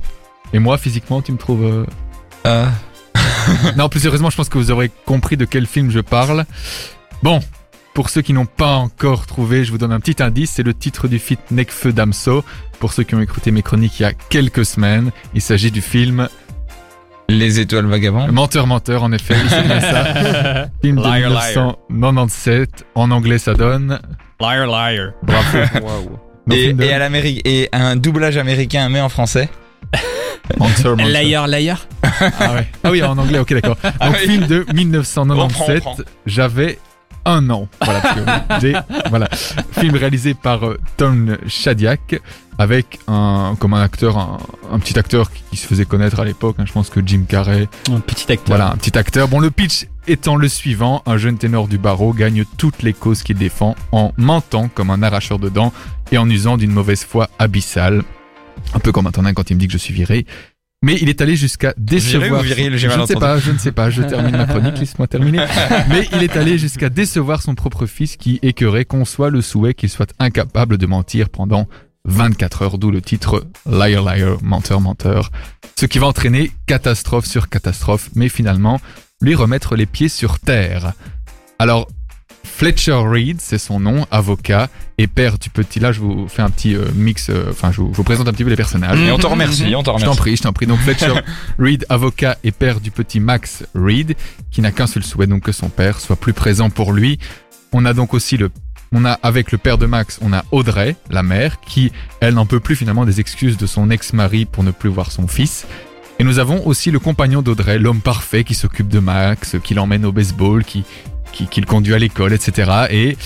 et moi physiquement tu me trouves euh, Euh, Non, plus sérieusement, je pense que vous aurez compris de quel film je parle. Bon, pour ceux qui n'ont pas encore trouvé, je vous donne un petit indice, c'est le titre du film Necfeu Damso. Pour ceux qui ont écouté mes chroniques il y a quelques semaines, il s'agit du film les étoiles vagabondes. Menteur Menteur, en effet, ça. Film de Liar, liar. 1997. En anglais, ça donne Liar, liar. Bravo. Donc, Et, film de- et à l'Amérique et un doublage américain mais en français. Hunter, Hunter. Liar, liar. Ah, ouais. ah oui, en anglais, ok, d'accord. Donc, Ah oui. film de 1997, Reprends, reprends. j'avais un an. Voilà, parce que j'ai- voilà. Film réalisé par euh, Tom Shadyac, avec un, comme un acteur, un, un petit acteur qui, qui se faisait connaître à l'époque. hein. je pense que Jim Carrey, Un petit acteur. voilà, un petit acteur. Bon, le pitch étant le suivant, un jeune ténor du barreau gagne toutes les causes qu'il défend en mentant comme un arracheur de dents et en usant d'une mauvaise foi abyssale. Un peu comme Antonin quand il me dit que je suis viré. Mais il est allé jusqu'à décevoir. Viré ou viril, j'ai je ne sais pas, je ne sais pas. Je termine ma chronique, laisse-moi terminer. Mais il est allé jusqu'à décevoir son propre fils qui écœurait conçoit le souhait qu'il soit incapable de mentir pendant 24 heures, d'où le titre Liar Liar, menteur menteur. Ce qui va entraîner catastrophe sur catastrophe, mais finalement lui remettre les pieds sur terre. Alors, Fletcher Reed, c'est son nom, avocat et père du petit. Là, je vous fais un petit euh, mix. euh, Enfin, je, vous, je vous présente un petit peu les personnages. Et on te remercie, on te Je t'en remercie. prie, je t'en prie. Donc Fletcher Reed, avocat et père du petit Max Reed, qui n'a qu'un seul souhait, donc que son père soit plus présent pour lui. On a donc aussi le, on a avec le père de Max, on a Audrey, la mère, qui elle n'en peut plus finalement des excuses de son ex-mari pour ne plus voir son fils. Et nous avons aussi le compagnon d'Audrey, l'homme parfait qui s'occupe de Max, qui l'emmène au baseball, qui, qui, qui le conduit à l'école, etc. Et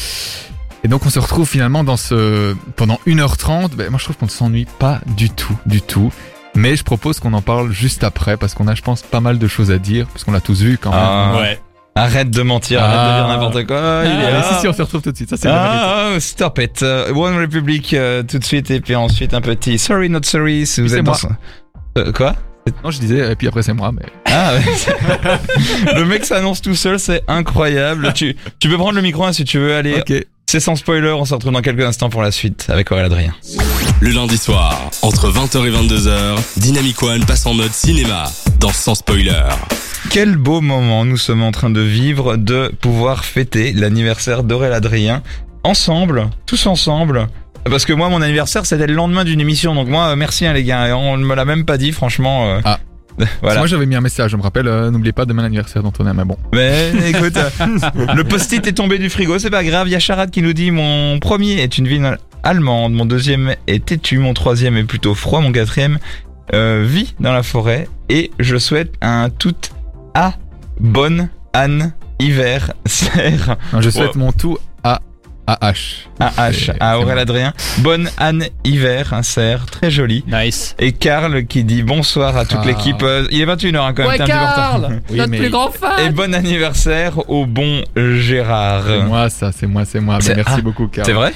et donc on se retrouve finalement dans ce pendant 1h30. Ben, moi je trouve qu'on ne s'ennuie pas du tout, du tout. Mais je propose qu'on en parle juste après parce qu'on a, je pense, pas mal de choses à dire parce qu'on l'a tous vu quand même. Ah, Ouais. Arrête de mentir, arrête de Ah. dire n'importe quoi. il est là. si si, on se retrouve tout de suite. Ça c'est. Ah, oh, stop it. Euh, One Republic euh, tout de suite et puis ensuite un petit Sorry Not Sorry si vous c'est êtes moi. Euh, quoi? Non, je disais, et puis après c'est moi, mais Ah ouais. Le mec s'annonce tout seul, c'est incroyable. Tu, tu peux prendre le micro hein, si tu veux. Allez, ok. C'est sans spoiler. On se retrouve dans quelques instants pour la suite avec Aurélien Adrien. Le lundi soir, entre 20h et 22h, Dynamic One passe en mode cinéma dans Sans Spoiler. Quel beau moment nous sommes en train de vivre de pouvoir fêter l'anniversaire d'Aurélien Adrien ensemble, tous ensemble. Parce que moi, mon anniversaire, c'était le lendemain d'une émission. Donc moi, euh, merci hein, les gars. On ne me l'a même pas dit, franchement. euh, Ah. Voilà. Moi j'avais mis un message, je me rappelle, euh, n'oubliez pas demain l'anniversaire d'Antonin, mais bon. Mais écoute, euh, le post-it est tombé du frigo, c'est pas grave. Il y a Charade qui nous dit mon premier est une ville allemande, mon deuxième est têtu, mon troisième est plutôt froid, mon quatrième euh, vit dans la forêt. Et je souhaite un tout à bonne Anne hiver serre je souhaite mon tout à AH. à Aurélien. Adrien. Bonne Anne hiver, un cerf très joli. Nice. Et Karl qui dit bonsoir à toute Ah. l'équipe. Euh, il est 21h hein, quand même. Ouais. Karl Oui, Notre mais- plus grand fan Et bon anniversaire au bon Gérard. C'est moi ça, c'est moi, c'est moi. Merci ah, beaucoup, Karl. C'est vrai?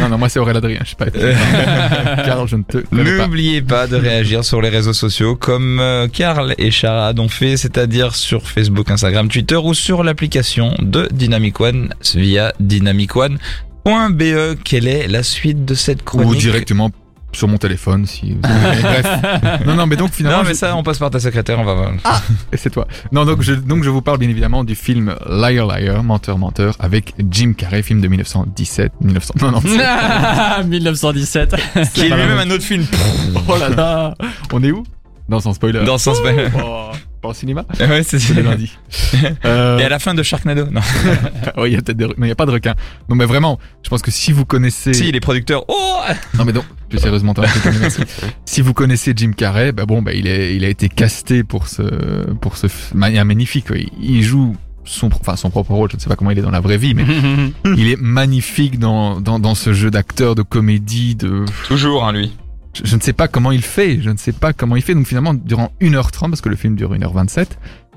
Non, non, moi c'est Aurélien Adrien, je sais pas. Karl, je ne te connais pas. N'oubliez pas de réagir sur les réseaux sociaux comme euh, Karl et Charade ont fait, c'est-à-dire sur Facebook, Instagram, Twitter ou sur l'application de Dynamic One via dynamicone.be. Quelle est la suite de cette chronique? Ou directement sur mon téléphone si vous avez- Bref. Non, non, mais donc finalement. Non mais je- ça on passe par ta secrétaire, on va voir. Et c'est toi. Non, donc je, donc je vous parle bien évidemment du film Liar Liar, Menteur Menteur, avec Jim Carrey, film de 1917, 1997. 1917. Qui est lui-même même. un autre film. oh là là On est où? Dans son spoiler. Dans son spoiler. Oh, pas au cinéma Ouais, c'est le lundi. Euh, Et à la fin de Sharknado. Non. oh, il y a peut-être des... Non, il y a pas de requin. Non, mais vraiment, je pense que si vous connaissez... Si, les producteurs. Oh Non, mais donc, plus sérieusement. Si vous connaissez Jim Carrey, bah bon, bah il, est, il a été casté pour ce... Pour ce manière magnifique. quoi. Il- joue son, enfin, son propre rôle, je ne sais pas comment il est dans la vraie vie, mais il est magnifique dans, dans, dans ce jeu d'acteur, de comédie, de... Toujours, hein, lui. Je, je ne sais pas comment il fait, je ne sais pas comment il fait. Donc finalement, durant 1h30, parce que le film dure 1h27,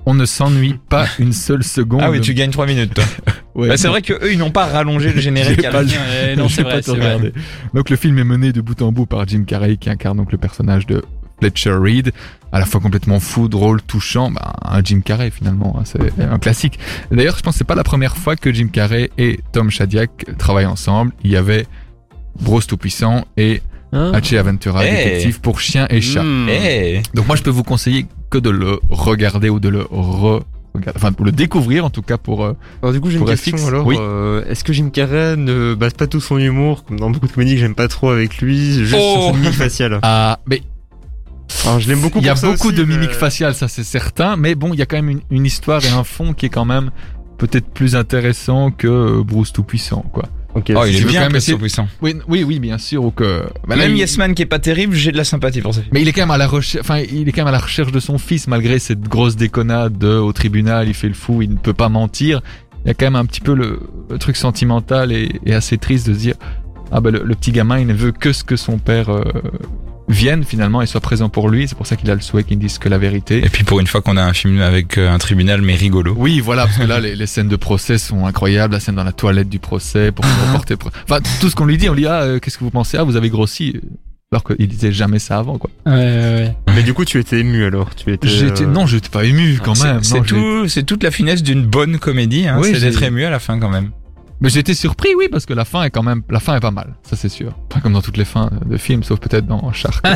on ne s'ennuie pas une seule seconde. Ah oui, tu gagnes 3 minutes, toi. Ouais, Bah, c'est vrai que eux, ils n'ont pas rallongé le générique à pas. Eh non, Je c'est vrai. Donc le film est mené de bout en bout par Jim Carrey qui incarne donc le personnage de Fletcher Reed, à la fois complètement fou, drôle, touchant, bah, un Jim Carrey finalement, hein, c'est un classique. D'ailleurs, je pense que c'est pas la première fois que Jim Carrey et Tom Shadyac travaillent ensemble. Il y avait Bruce Tout-Puissant et Hein Aventura, Hey. détective pour chien et chat. Hmm. Eh Donc moi je peux vous conseiller que de le regarder ou de le re regarder, enfin pour le découvrir en tout cas pour euh, Alors du coup j'ai une question FX, alors. oui. euh, Est-ce que Jim Carrey ne base pas tout son humour, comme dans beaucoup de comédies que j'aime pas trop avec lui, juste Oh. sur sa mimique faciale ah mais Alors je l'aime beaucoup il y a beaucoup aussi, de mais- mimiques faciales ça c'est certain mais bon il y a quand même une, une histoire et un fond qui est quand même peut-être plus intéressant que euh, Bruce tout puissant quoi Ok. Oh, il est bien, quand même. Oui, oui, oui, bien sûr. Ou que. bah Même il- Yes Man qui est pas terrible, j'ai de la sympathie pour ça. Mais il est quand même à la recherche, enfin, il est quand même à la recherche de son fils malgré cette grosse déconnade de, au tribunal, il fait le fou, il ne peut pas mentir. Il y a quand même un petit peu le, le truc sentimental et, et assez triste de se dire, ah ben le, le petit gamin, il ne veut que ce que son père euh, vienne finalement et soit présent pour lui. C'est pour ça qu'il a le souhait qu'il dise que la vérité. Et puis pour une fois qu'on a un film avec euh, un tribunal mais rigolo. Oui, voilà, parce que là, les, les scènes de procès sont incroyables. La scène dans la toilette du procès pour se reporter. pro- Enfin, tout ce qu'on lui dit, on lui dit, ah, euh, qu'est-ce que vous pensez? Ah, vous avez grossi. Alors qu'il disait jamais ça avant, quoi. Ouais, ouais, ouais. Mais du coup, tu étais ému alors? Tu étais. J'étais, euh, non, j'étais pas ému quand même. C'est tout, c'est toute la finesse d'une bonne comédie. Hein, Oui, c'est d'être ému à la fin quand même. Mais j'ai été surpris, oui, parce que la fin est quand même, la fin est pas mal, ça c'est sûr. Pas comme dans toutes les fins de films, sauf peut-être dans Shark.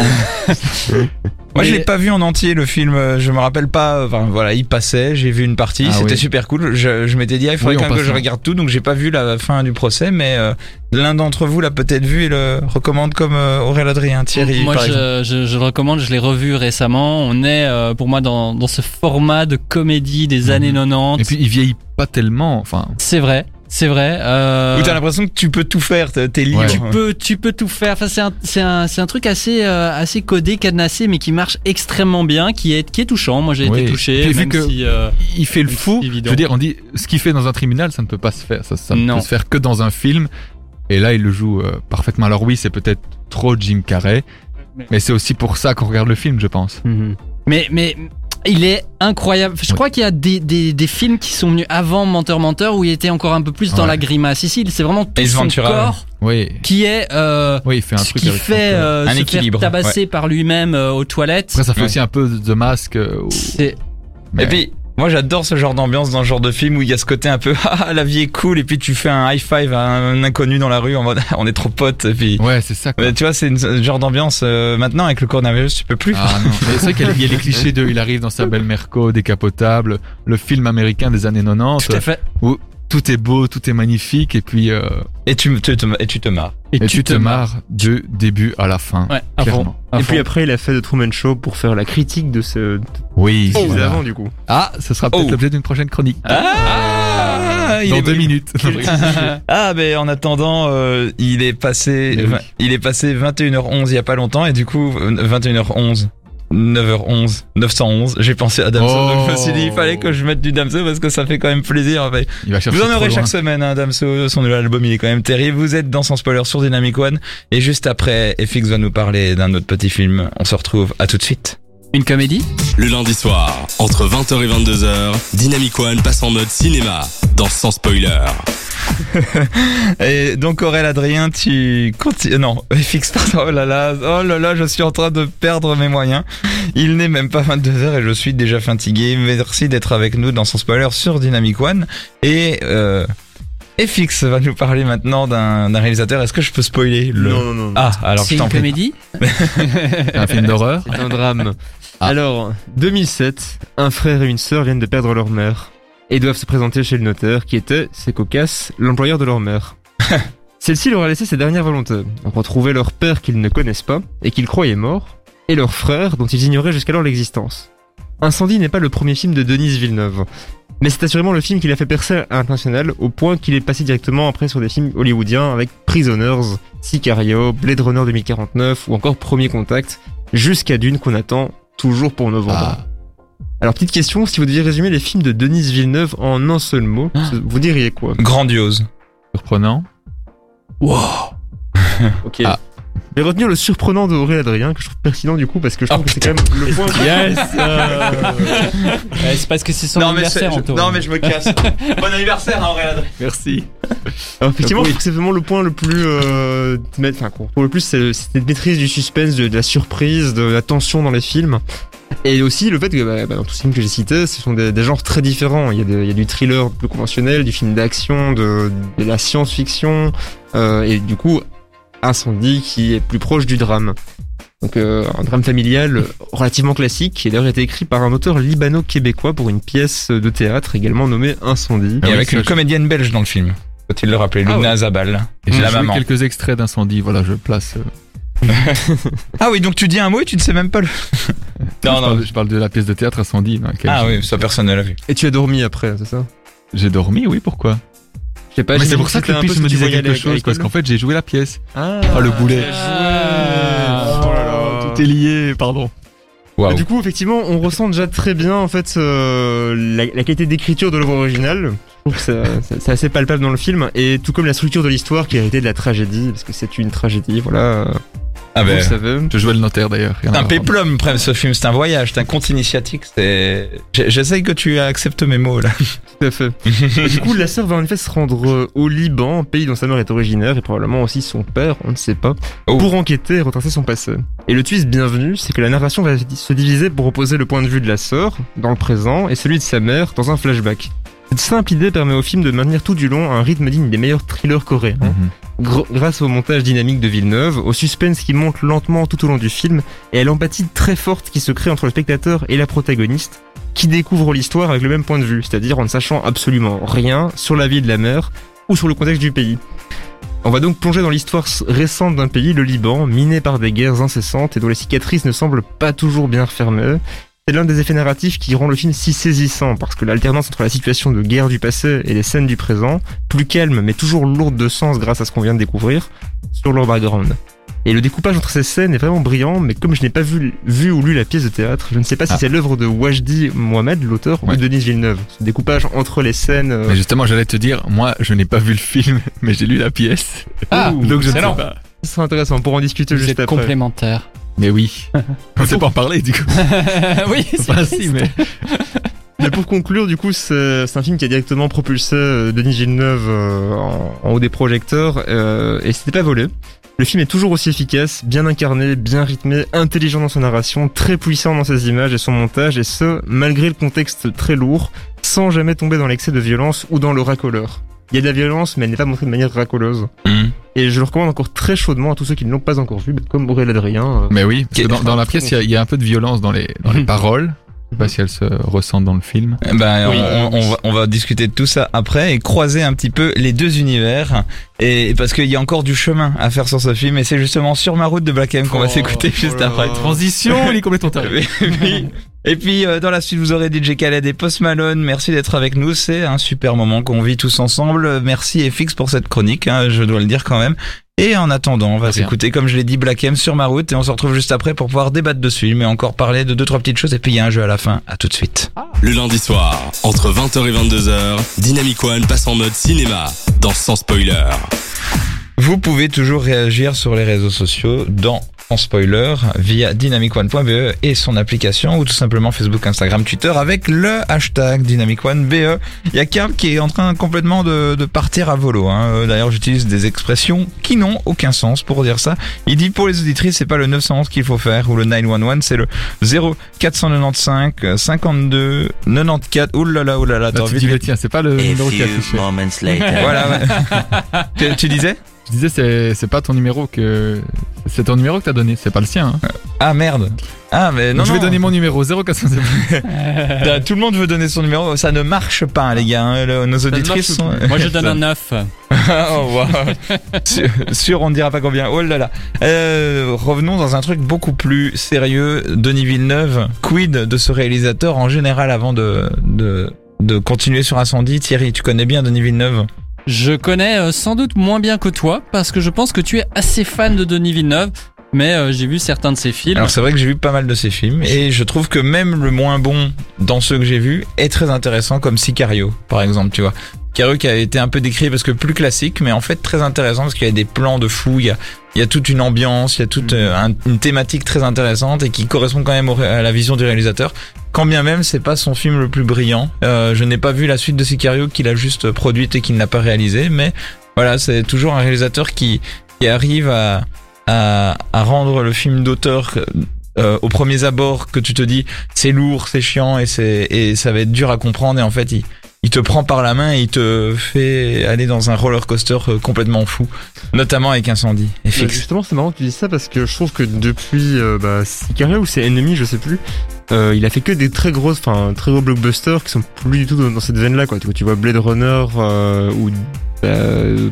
Moi, je l'ai pas vu en entier le film. euh, Je me rappelle pas. Enfin voilà, il passait. J'ai vu une partie. Ah C'était oui. super cool. Je, je m'étais dit, ah, il faudrait Oui, on quand même que je regarde tout. Donc j'ai pas vu la fin du procès, mais euh, l'un d'entre vous l'a peut-être vu et le recommande comme euh, Aurélien Adrien, Thierry. Moi, par je, je, je le recommande, je l'ai revu récemment. On est, euh, pour moi, dans, dans ce format de comédie des Mhm. années 90. Et puis il vieillit pas tellement, enfin. C'est vrai, c'est vrai. Euh, Où t'as l'impression que tu peux tout faire. T'es libre. Ouais. tu peux, tu peux tout faire. Enfin, c'est un, c'est un, c'est un truc assez, euh, assez codé, cadenassé, mais qui marche extrêmement bien, qui est, qui est touchant. Moi, j'ai Oui. été touché, Puis vu même que- si. euh, Il fait le fou. évident. Je veux dire, on dit, ce qu'il fait dans un tribunal, ça ne peut pas se faire. Ça, ça ne peut se faire que dans un film. Et là, il le joue euh, parfaitement. Alors oui, c'est peut-être trop Jim Carrey. Mais c'est aussi pour ça qu'on regarde le film, je pense. mhm. Mais, mais il est incroyable. Je Oui. crois qu'il y a des, des, des films qui sont venus avant Menteur Menteur où il était encore un peu plus dans Ouais. la grimace. Ici, c'est vraiment tout Ace son Ventura, corps Oui. qui est euh, Oui, il fait un truc qui fait euh, Un se équilibre, faire tabasser par lui-même euh, aux toilettes. Après, ça fait Ouais. aussi un peu The Mask. euh, où- C'est mais- Et puis, moi j'adore ce genre d'ambiance dans ce genre de film où il y a ce côté un peu ah la vie est cool et puis tu fais un high five à un inconnu dans la rue en mode on est trop potes et puis Ouais, c'est ça. Quoi. Tu vois c'est une- ce genre d'ambiance euh, maintenant avec le coronavirus tu peux plus. Ah non, mais c'est vrai qu'il y a- il y a les clichés de il arrive dans sa belle Merco décapotable, le film américain des années 90, tout à fait. où tout est beau, tout est magnifique et puis euh, Et tu et tu te marres. Et, et tu te marres du début à la fin. Ouais, à fond. clairement. à Et fond. puis après, il a fait The Truman Show pour faire la critique de ce. Oui. faisait voilà. avant, du coup. Ah, ce sera peut-être Oh. l'objet d'une prochaine chronique. Ah, il dans est- deux minutes. Ah ben en attendant euh, il est passé Mais oui. il est passé 21h11 il y a pas longtemps et du coup euh, 21h11 9h11 911 j'ai pensé à Damso Oh. donc je me suis dit il fallait que je mette du Damso parce que ça fait quand même plaisir Enfin, Il va Vous en aurez loin. chaque semaine, hein, Damso, son nouvel album, il est quand même terrible. Vous êtes dans Sans Spoiler sur Dynamic One. Et juste après, FX va nous parler d'un autre petit film. On se retrouve à tout de suite. Une comédie Le lundi soir, entre 20h et 22h, Dynamic One passe en mode cinéma dans Sans Spoiler. Et donc, Aurel Adrien, tu continues, non, FX, pardon, oh là là, oh là là, je suis en train de perdre mes moyens. Il n'est même pas 22h et je suis déjà fatigué. Merci d'être avec nous dans Sans Spoiler sur Dynamic One. Et, euh, FX va nous parler maintenant d'un réalisateur. Est-ce que je peux spoiler le... Non, non, non. Ah, alors C'est une prie. comédie un film d'horreur. C'est un drame. Ah. Alors, 2007, un frère et une sœur viennent de perdre leur mère et doivent se présenter chez le notaire qui était, c'est cocasse, l'employeur de leur mère. Celle-ci leur a laissé ses dernières volontés. Retrouver leur père qu'ils ne connaissent pas et qu'ils croyaient mort, et leur frère dont ils ignoraient jusqu'alors l'existence. Incendie n'est pas le premier film de Denise Villeneuve, mais c'est assurément le film qui l'a fait percer à l'international au point qu'il est passé directement après sur des films hollywoodiens avec Prisoners, Sicario, Blade Runner 2049 ou encore Premier Contact, jusqu'à Dune qu'on attend toujours pour novembre. Ah. Alors petite question, si vous deviez résumer les films de Denise Villeneuve en un seul mot, vous diriez quoi? Grandiose. Surprenant. Ok. Ah. Je vais retenir le surprenant de Aurélien Adrien que je trouve pertinent du coup parce que je Oh, trouve que c'est quand même le point. Yes C'est parce que c'est son anniversaire, Anto. non mais je me casse. bon anniversaire, hein, Aurélien Adrien. Merci. Alors effectivement, Oui. je c'est vraiment le point le plus, euh, enfin retrouve le plus, c'est cette maîtrise du suspense, de, de la surprise, de la tension dans les films. Et aussi le fait que bah, bah, dans tous ces films que j'ai cités, ce sont des, des genres très différents. Il y, a des- il y a du thriller plus conventionnel, du film d'action, de, de la science-fiction, euh, et du coup Incendie qui est plus proche du drame. Donc euh, un drame familial relativement classique, qui a d'ailleurs été écrit par un auteur libano-québécois pour une pièce de théâtre également nommée Incendie. Et Ah avec une je- comédienne belge dans le film. Faut-il le rappeler, Ah Luna ouais. Zabal. Et j'ai maman. quelques extraits d'incendie. Voilà, je place. euh, Ah oui, donc tu dis un mot et tu ne sais même pas le. je, non, non. parle, je parle de la pièce de théâtre Incendie. dans Ah oui, ça personne ne l'a vu. Et tu as dormi après, c'est ça? J'ai dormi, oui, pourquoi? Je sais pas, Mais c'est pour ça que le pitch me disait quelque chose, parce qu'en fait j'ai joué la pièce. Ah, Oh, le boulet. Ah. Oh là là. Tout est lié, pardon. Du coup, effectivement, on ressent déjà très bien en fait euh, la, la qualité d'écriture de l'œuvre originale. Je trouve que ça- ça- c'est assez palpable dans le film, et tout comme la structure de l'histoire qui est héritée de la tragédie, parce que c'est une tragédie. Voilà, Ah vous ben, le savez. Je jouais le notaire d'ailleurs. c'est un péplum, ce film, c'est un voyage, c'est un conte initiatique, c'est... J'essaye que tu acceptes mes mots, là. Tout à fait. Et du coup, la sœur va en effet se rendre euh, au Liban, pays dont sa mère est originaire, et probablement aussi son père, on ne sait pas, Oh. pour enquêter et retracer son passé. Et le twist bienvenu, c'est que la narration va se diviser pour opposer le point de vue de la sœur, dans le présent, et celui de sa mère, dans un flashback. Cette simple idée permet au film de maintenir tout du long un rythme digne des meilleurs thrillers coréens. Mhm. Grâce au montage dynamique de Villeneuve, au suspense qui monte lentement tout au long du film, et à l'empathie très forte qui se crée entre le spectateur et la protagoniste, qui découvre l'histoire avec le même point de vue, c'est-à-dire en ne sachant absolument rien sur la vie de la mère ou sur le contexte du pays. On va donc plonger dans l'histoire récente d'un pays, le Liban, miné par des guerres incessantes et dont les cicatrices ne semblent pas toujours bien refermées. C'est l'un des effets narratifs qui rend le film si saisissant, parce que l'alternance entre la situation de guerre du passé et les scènes du présent, plus calme mais toujours lourde de sens grâce à ce qu'on vient de découvrir, sur leur background. Et le découpage entre ces scènes est vraiment brillant, mais comme je n'ai pas vu, vu ou lu la pièce de théâtre, je ne sais pas si Ah. c'est l'œuvre de Wajdi Mohamed, l'auteur, Ouais. ou de Denis Villeneuve. Ce découpage entre les scènes... euh, Mais justement, j'allais te dire, moi, je n'ai pas vu le film, mais j'ai lu la pièce. Ah, Ouh, Donc je ne sais pas. Ce sera intéressant pour en discuter Vous juste êtes après. complémentaires. Mais oui. On sait pas en parler, du coup. oui, c'est Enfin, si, mais. Mais pour conclure, du coup, c'est un film qui a directement propulsé euh, Denis Villeneuve euh, en, en haut des projecteurs euh, et c'était pas volé. Le film est toujours aussi efficace, bien incarné, bien rythmé, intelligent dans sa narration, très puissant dans ses images et son montage, et ce, malgré le contexte très lourd, sans jamais tomber dans l'excès de violence ou dans le racoleur. Il y a de la violence, mais elle n'est pas montrée de manière racoleuse. Mhm. Et je le recommande encore très chaudement à tous ceux qui ne l'ont pas encore vu, comme Aurélien Adrien. euh, Mais oui, parce que dans, dans la pièce, il y a- il y, a un peu de violence dans les, dans les paroles. Je sais pas si elles se ressentent dans le film. Eh Ben, Oui. on, on va, on va discuter de tout ça après et croiser un petit peu les deux univers. Et parce qu'il y a encore du chemin à faire sur ce film et c'est justement sur ma route de Black M qu'on va Oh, s'écouter oh juste après. Transition, il est complètement taré. Et puis euh, dans la suite vous aurez DJ Khaled et Post Malone. Merci d'être avec nous, c'est un super moment qu'on vit tous ensemble. Merci FX pour cette chronique, hein, je dois le dire quand même. Et en attendant, on va s'écouter comme je l'ai dit Black M sur ma route et on se retrouve juste après pour pouvoir débattre dessus, mais encore parler de deux trois petites choses et puis il y a un jeu à la fin. À tout de suite. Le lundi soir, entre 20h et 22h, Dynamic One passe en mode cinéma dans Sans Spoiler. Vous pouvez toujours réagir sur les réseaux sociaux dans en spoiler via dynamicone.be et son application ou tout simplement Facebook, Instagram, Twitter avec le hashtag dynamicone.be. Il y a Carl qui est en train complètement de, de partir à volo. Hein. Euh, D'ailleurs, j'utilise des expressions qui n'ont aucun sens pour dire ça. Il dit pour les auditrices, c'est pas le 911 qu'il faut faire ou le 911, c'est le 0495 52 94. Ouh là là, ouh là là, Là, t'as tu envie dis, de- mais tiens, c'est pas le A numéro qui est few affiché. moments later. Voilà. tu, tu disais? Je disais, c'est, c'est pas ton numéro que, c'est ton numéro que t'as donné, c'est pas le sien. Hein. Ah merde. Ah mais non. Donc, je vais non. donner mon numéro 0400. Euh, Tout le monde veut donner son numéro, ça ne marche pas, les gars. hein. Le- nos auditrices sont. Moi, je donne un 9. oh, wow. sûr, sûr, on ne dira pas combien. Oh là là. Euh, revenons dans un truc beaucoup plus sérieux. Denis Villeneuve, quid de ce réalisateur en général avant de de de continuer sur Incendie? Thierry, tu connais bien Denis Villeneuve? Je connais euh, sans doute moins bien que toi parce que je pense que tu es assez fan de Denis Villeneuve, mais euh, j'ai vu certains de ses films. Alors c'est vrai que j'ai vu pas mal de ses films et je trouve que même le moins bon dans ceux que j'ai vus est très intéressant comme Sicario par exemple, tu vois. Sicario qui a été un peu décrit parce que plus classique mais en fait très intéressant parce qu'il y a des plans de fou, il y a, il y a toute une ambiance, il y a toute euh, un- une thématique très intéressante et qui correspond quand même à la vision du réalisateur. Quand bien même c'est pas son film le plus brillant. Euh, je n'ai pas vu la suite de Sicario qu'il a juste produite et qu'il n'a pas réalisé mais voilà, c'est toujours un réalisateur qui, qui arrive à, à, à rendre le film d'auteur euh, au premier abord que tu te dis c'est lourd, c'est chiant et c'est et ça va être dur à comprendre et en fait il il te prend par la main et il te fait aller dans un roller coaster euh, complètement fou, notamment avec Incendie et Bah, justement, c'est marrant que tu dises ça parce que je trouve que depuis euh, bah, Sicario ou c'est Enemy, je sais plus, euh, il a fait que des très grosses, enfin très gros blockbusters qui sont plus du tout dans, dans cette veine-là. Quoi. Tu, vois, tu vois Blade Runner euh, ou bah,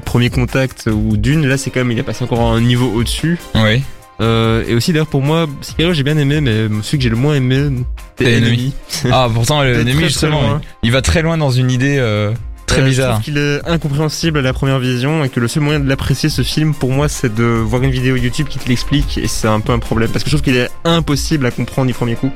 Premier Contact ou Dune, là c'est quand même, il a passé encore un niveau au-dessus. Oui. Euh, et aussi d'ailleurs pour moi, Sicario j'ai bien aimé, mais celui que j'ai le moins aimé, C'est. Enemy. Ah pourtant le Très, ennemi très justement, loin. il, va très loin dans une idée euh, Très Euh, bizarre. Je trouve qu'il est incompréhensible à la première vision et que le seul moyen de l'apprécier ce film pour moi c'est de voir une vidéo YouTube qui te l'explique et c'est un peu un problème parce que je trouve qu'il est impossible à comprendre du premier coup.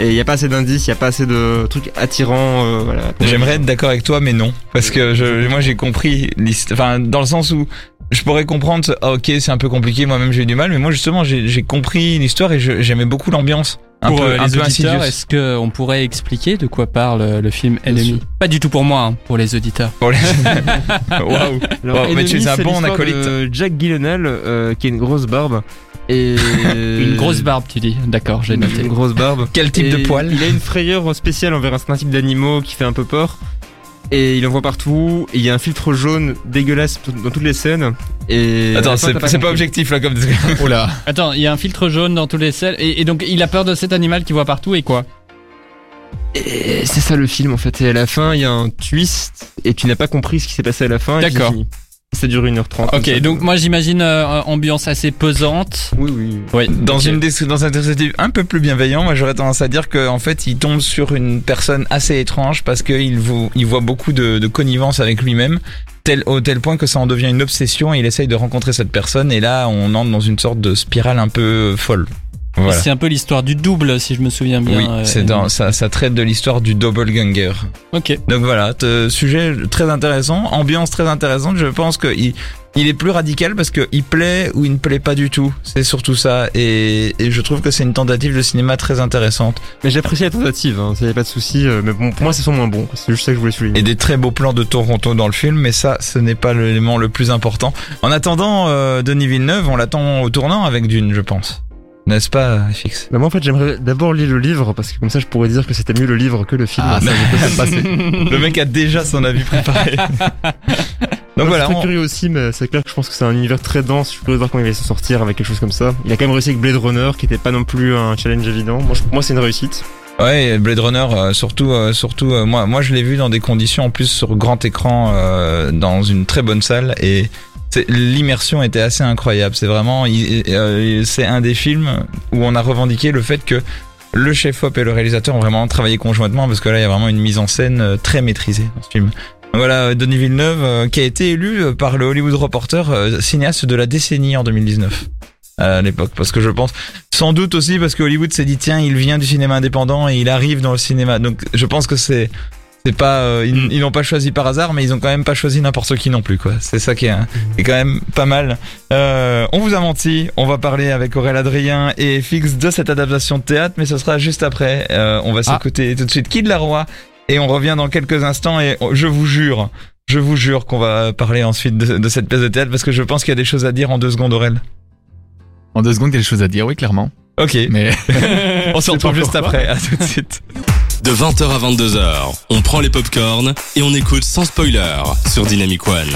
Et il n'y a pas assez d'indices, il n'y a pas assez de trucs attirants. euh, voilà. J'aimerais être d'accord avec toi, mais non, parce que je, moi j'ai compris, enfin dans le sens où je pourrais comprendre, ah, ok c'est un peu compliqué, moi-même j'ai eu du mal, mais moi justement j'ai compris l'histoire et j'aimais beaucoup l'ambiance, un pour peu, euh, un les peu auditeurs, est-ce qu'on pourrait expliquer de quoi parle euh, le film Enemy? Pas du tout pour moi, hein, pour les auditeurs. Pour les- Waouh. Alors, Bon, mais tu es Enemy, un c'est bon acolyte. de Jack Gyllenhaal euh, qui a une grosse barbe et Une grosse barbe, tu dis. D'accord, j'ai noté. Une grosse barbe. Quel type de poil? Il a une frayeur spéciale envers un certain type d'animaux qui fait un peu peur. Et il en voit partout. Et il y a un filtre jaune dégueulasse dans toutes les scènes. Et Attends, c'est pas objectif là comme. Oh là. Attends, il y a un filtre jaune dans tous les selles. Et, et donc, il a peur de cet animal qu'il voit partout et quoi Et c'est ça le film en fait. Et à la fin, il y a un twist. Et tu n'as pas compris ce qui s'est passé à la fin. D'accord. Ça dure 1h30. comme Ok, ça. donc moi j'imagine euh, ambiance assez pesante. Oui, oui. Oui. Dans une des- dans un dispositif un peu plus bienveillant, moi j'aurais tendance à dire qu'en fait il tombe sur une personne assez étrange parce qu'il il voit beaucoup de, de connivence avec lui-même, tel, au tel point que ça en devient une obsession et il essaye de rencontrer cette personne et là on entre dans une sorte de spirale un peu folle. Voilà. C'est un peu l'histoire du double, si je me souviens bien. Oui, euh, c'est dans, ça, ça traite de l'histoire du doppelganger. Ok. Donc voilà, sujet très intéressant, ambiance très intéressante. Je pense que il, il est plus radical parce que il plaît ou il ne plaît pas du tout. C'est surtout ça. Et, et je trouve que c'est une tentative de cinéma très intéressante. Mais j'apprécie la tentative. Hein. Ça y a pas de souci. euh, Mais bon, pour moi, c'est son moins bon. C'est juste ça que je voulais souligner. Et des très beaux plans de Toronto dans le film, mais ça, ce n'est pas l'élément le plus important. En attendant, euh, Denis Villeneuve, on l'attend au tournant avec Dune, je pense. N'est-ce pas, FX Bah moi en fait j'aimerais d'abord lire le livre parce que comme ça je pourrais dire que c'était mieux le livre que le film. Ah, ça, je peux. Le mec a déjà son avis préparé. Donc voilà, je suis très on- curieux aussi, mais c'est clair que je pense que c'est un univers très dense. Je suis curieux de voir comment il va s'en sortir avec quelque chose comme ça. Il a quand même réussi avec Blade Runner, qui était pas non plus un challenge évident. Moi, je- pour moi, c'est une réussite. Ouais, Blade Runner, euh, surtout, euh, surtout, euh, moi, moi, je l'ai vu dans des conditions en plus sur grand écran, dans une très bonne salle, et l'immersion était assez incroyable. C'est vraiment, euh, c'est un des films où on a revendiqué le fait que le chef-op et le réalisateur ont vraiment travaillé conjointement, parce que là, il y a vraiment une mise en scène euh, très maîtrisée dans ce film. Voilà, euh, Denis Villeneuve, qui a été élu par le Hollywood Reporter cinéaste de la décennie en 2019 à l'époque, parce que je pense sans doute aussi parce que Hollywood s'est dit tiens il vient du cinéma indépendant et il arrive dans le cinéma donc je pense que c'est c'est pas euh, ils, ils n'ont pas choisi par hasard mais ils ont quand même pas choisi n'importe qui non plus quoi. C'est ça qui est, hein, qui est quand même pas mal. Euh, on vous a menti. On va parler avec Aurélien Adrien et Fix de cette adaptation de théâtre mais ce sera juste après. Euh, on va Ah. s'écouter tout de suite Kid Laroi et on revient dans quelques instants et je vous jure je vous jure qu'on va parler ensuite de, de cette pièce de théâtre parce que je pense qu'il y a des choses à dire en deux secondes Aurel. En deux secondes, il y a des choses à dire, oui, clairement. ok. Mais on se retrouve juste après. à tout de suite De 20h à 22h, on prend les popcorns et on écoute sans spoiler sur Dynamic One.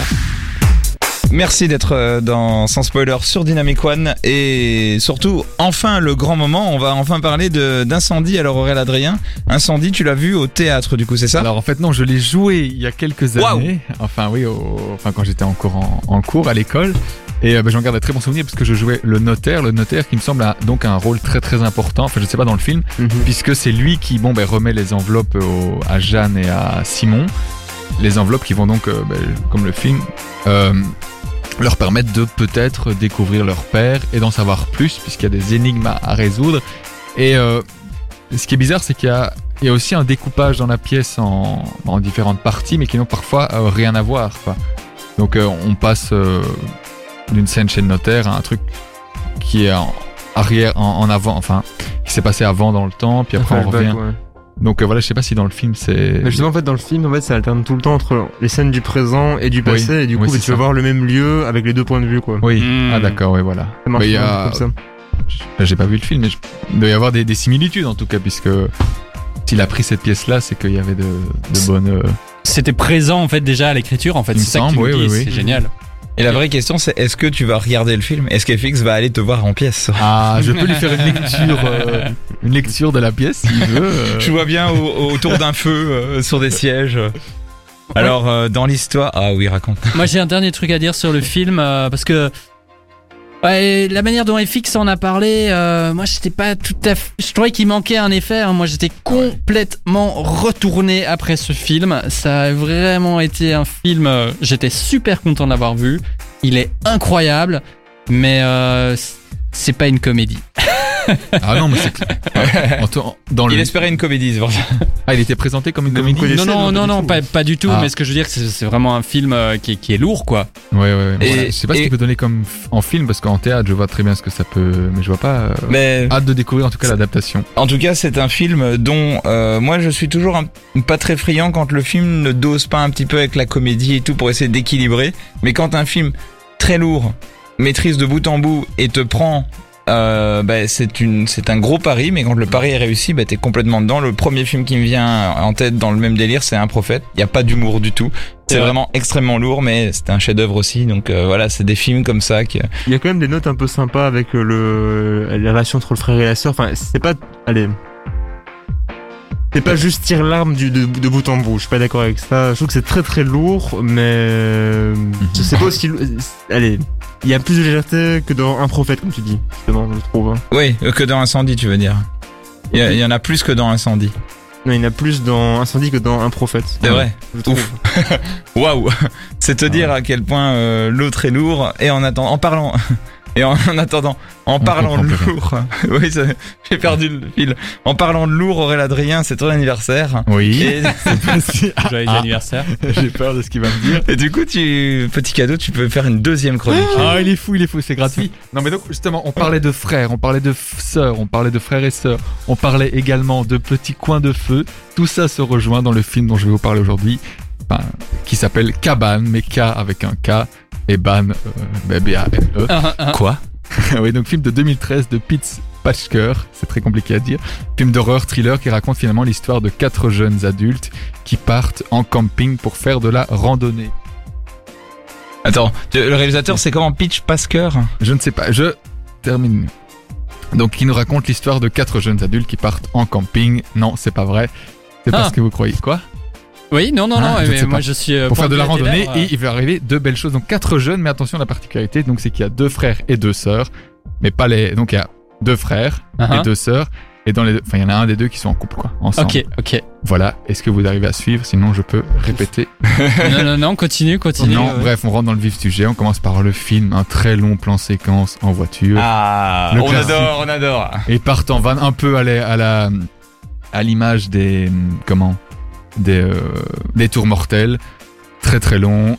Merci d'être euh, dans Sans Spoiler sur Dynamic One et surtout, enfin le grand moment, on va enfin parler de d'incendie. Alors Aurélien Adrien, incendie, tu l'as vu au théâtre du coup, c'est ça? Alors en fait non, je l'ai joué il y a quelques années. Enfin oui, au- enfin quand j'étais encore en, en cours à l'école. Et euh, ben, j'en garde un très bon souvenir parce que je jouais le notaire, le notaire qui me semble a donc un rôle très très important. Enfin je sais pas dans le film, puisque c'est lui qui bon ben remet les enveloppes au- à Jeanne et à Simon. Les enveloppes qui vont donc, euh, ben, comme le film, euh, leur permettre de peut-être découvrir leur père et d'en savoir plus, puisqu'il y a des énigmes à, à résoudre. Et ce qui est bizarre, c'est qu'il y a, il y a aussi un découpage dans la pièce en, en différentes parties, mais qui n'ont parfois rien à voir. quoi. Donc on passe d'une scène chez le notaire à un truc qui est en arrière, en, en avant, enfin, qui s'est passé avant dans le temps, puis après on revient. ouais. Donc euh, voilà, je sais pas si dans le film c'est. Mais justement, en fait, dans le film, en fait, ça alterne tout le temps entre les scènes du présent et du passé, Oui, et du oui, coup, c'est tu vas voir le même lieu avec les deux points de vue, quoi. Oui, Hmm. ah d'accord, oui, voilà. Ça marche Mais il y bien, a- comme ça. J'ai- J'ai pas vu le film, mais je- il doit y avoir des, des similitudes en tout cas, puisque s'il a pris cette pièce-là, c'est qu'il y avait de, de bonnes. euh, C'était présent en fait déjà à l'écriture. En fait, c'est ça qui oui, oui, oui. C'est génial. Et la vraie question c'est est-ce que tu vas regarder le film? Est-ce qu'FX va aller te voir en pièce? Ah, je peux lui faire une lecture, euh, une lecture de la pièce s'il veut. euh. Je vois bien au- autour d'un feu euh, sur des sièges. Alors euh, dans l'histoire, ah oui raconte. Moi, j'ai un dernier truc à dire sur le film euh, parce que Ouais, la manière dont FX en a parlé, euh, moi j'étais pas tout à fait. Je trouvais qu'il manquait un effet. hein. Moi j'étais complètement retourné après ce film. Ça a vraiment été un film. euh, J'étais super content d'avoir vu. Il est incroyable, mais euh, c'est pas une comédie. Ah non, mais c'est clair. Dans le... Il espérait une comédie, c'est pour ça. Ah, il était présenté comme une comédie. Non, non, non, non, non, du pas, du tout. Ah. Mais ce que je veux dire, c'est c'est vraiment un film euh, qui, est- qui est lourd, quoi. Ouais, ouais, ouais. Et- Voilà. Je sais pas ce qu'il peut donner comme f- en film parce qu'en théâtre, je vois très bien ce que ça peut, mais je vois pas. euh, Mais Hâte de découvrir en tout cas l'adaptation. en tout cas, c'est un film dont euh, moi je suis toujours un- pas très friand quand le film ne dose pas un petit peu avec la comédie et tout pour essayer d'équilibrer. Mais quand un film très lourd maîtrise de bout en bout et te prend euh, bah, c'est une c'est un gros pari mais quand le pari est réussi bah t'es complètement dedans le premier film qui me vient en tête dans le même délire c'est un prophète il y a pas d'humour du tout C'est c'est vrai. vraiment extrêmement lourd mais c'est un chef d'œuvre aussi donc euh, voilà c'est des films comme ça qui Il y a quand même des notes un peu sympas avec euh, le la relation entre le frère et la sœur. Enfin, c'est pas, allez, c'est pas juste tire l'arme du de, de bout en bout. Je suis pas d'accord avec ça. Je trouve que c'est très très lourd, mais euh, je sais pas aussi. Allez, il y a plus de légèreté que dans un prophète, comme tu dis. Justement, je trouve. hein. oui euh, que dans Incendie tu veux dire il y, en a plus que dans Incendie Non, il y en a plus dans incendie que dans un prophète. c'est vrai Je trouve. Waouh C'est te dire à quel point euh, l'autre est lourd et en attendant, en parlant et en, en attendant, en On parlant de lourd. oui, j'ai perdu le fil. En parlant de lourd, Aurélien Adrien, c'est ton anniversaire. Oui. Et, Joyeux Ah. anniversaire. J'ai peur de ce qu'il va me dire. et du coup, tu petit cadeau, tu peux faire une deuxième chronique. Ah, il est fou, il est fou, c'est gratuit. Non, mais donc, justement, on parlait de frères, on parlait de sœurs, on parlait de frères et sœurs, on parlait également de petits coins de feu. Tout ça se rejoint dans le film dont je vais vous parler aujourd'hui, enfin, qui s'appelle Cabane, mais K avec un K, et Ban, euh, B-A-N-E. Un, un. Quoi? Oui, donc film de 2013 de Pete Patchker, c'est très compliqué à dire. Film d'horreur thriller qui raconte finalement l'histoire de quatre jeunes adultes qui partent en camping pour faire de la randonnée. Attends, le réalisateur, c'est comment? Pitch Pasker Je ne sais pas, je termine. Donc, qui nous raconte l'histoire de quatre jeunes adultes qui partent en camping. Non, c'est pas vrai. C'est pas Ah. ce que vous croyez. Quoi? Oui, non, non, Ah, non. mais moi, je suis euh, Pour faire de la randonnée et il va arriver deux belles choses. Donc, quatre jeunes, mais attention, la particularité, donc, c'est qu'il y a deux frères et deux sœurs. Mais pas les. Donc, il y a deux frères Uh-huh. et deux sœurs. Et dans les deux. Enfin, il y en a un des deux qui sont en couple, quoi. Ensemble. Ok, ok. Voilà. Est-ce que vous arrivez à suivre? Sinon, je peux répéter. non, non, non, continue, continue. non, ouais. bref, on rentre dans le vif sujet. On commence par le film, un très long plan séquence en voiture. Ah, Le on classique. adore, on adore. et partent en van un peu à la à l'image des comment? Des euh, des tours mortels. Très très long.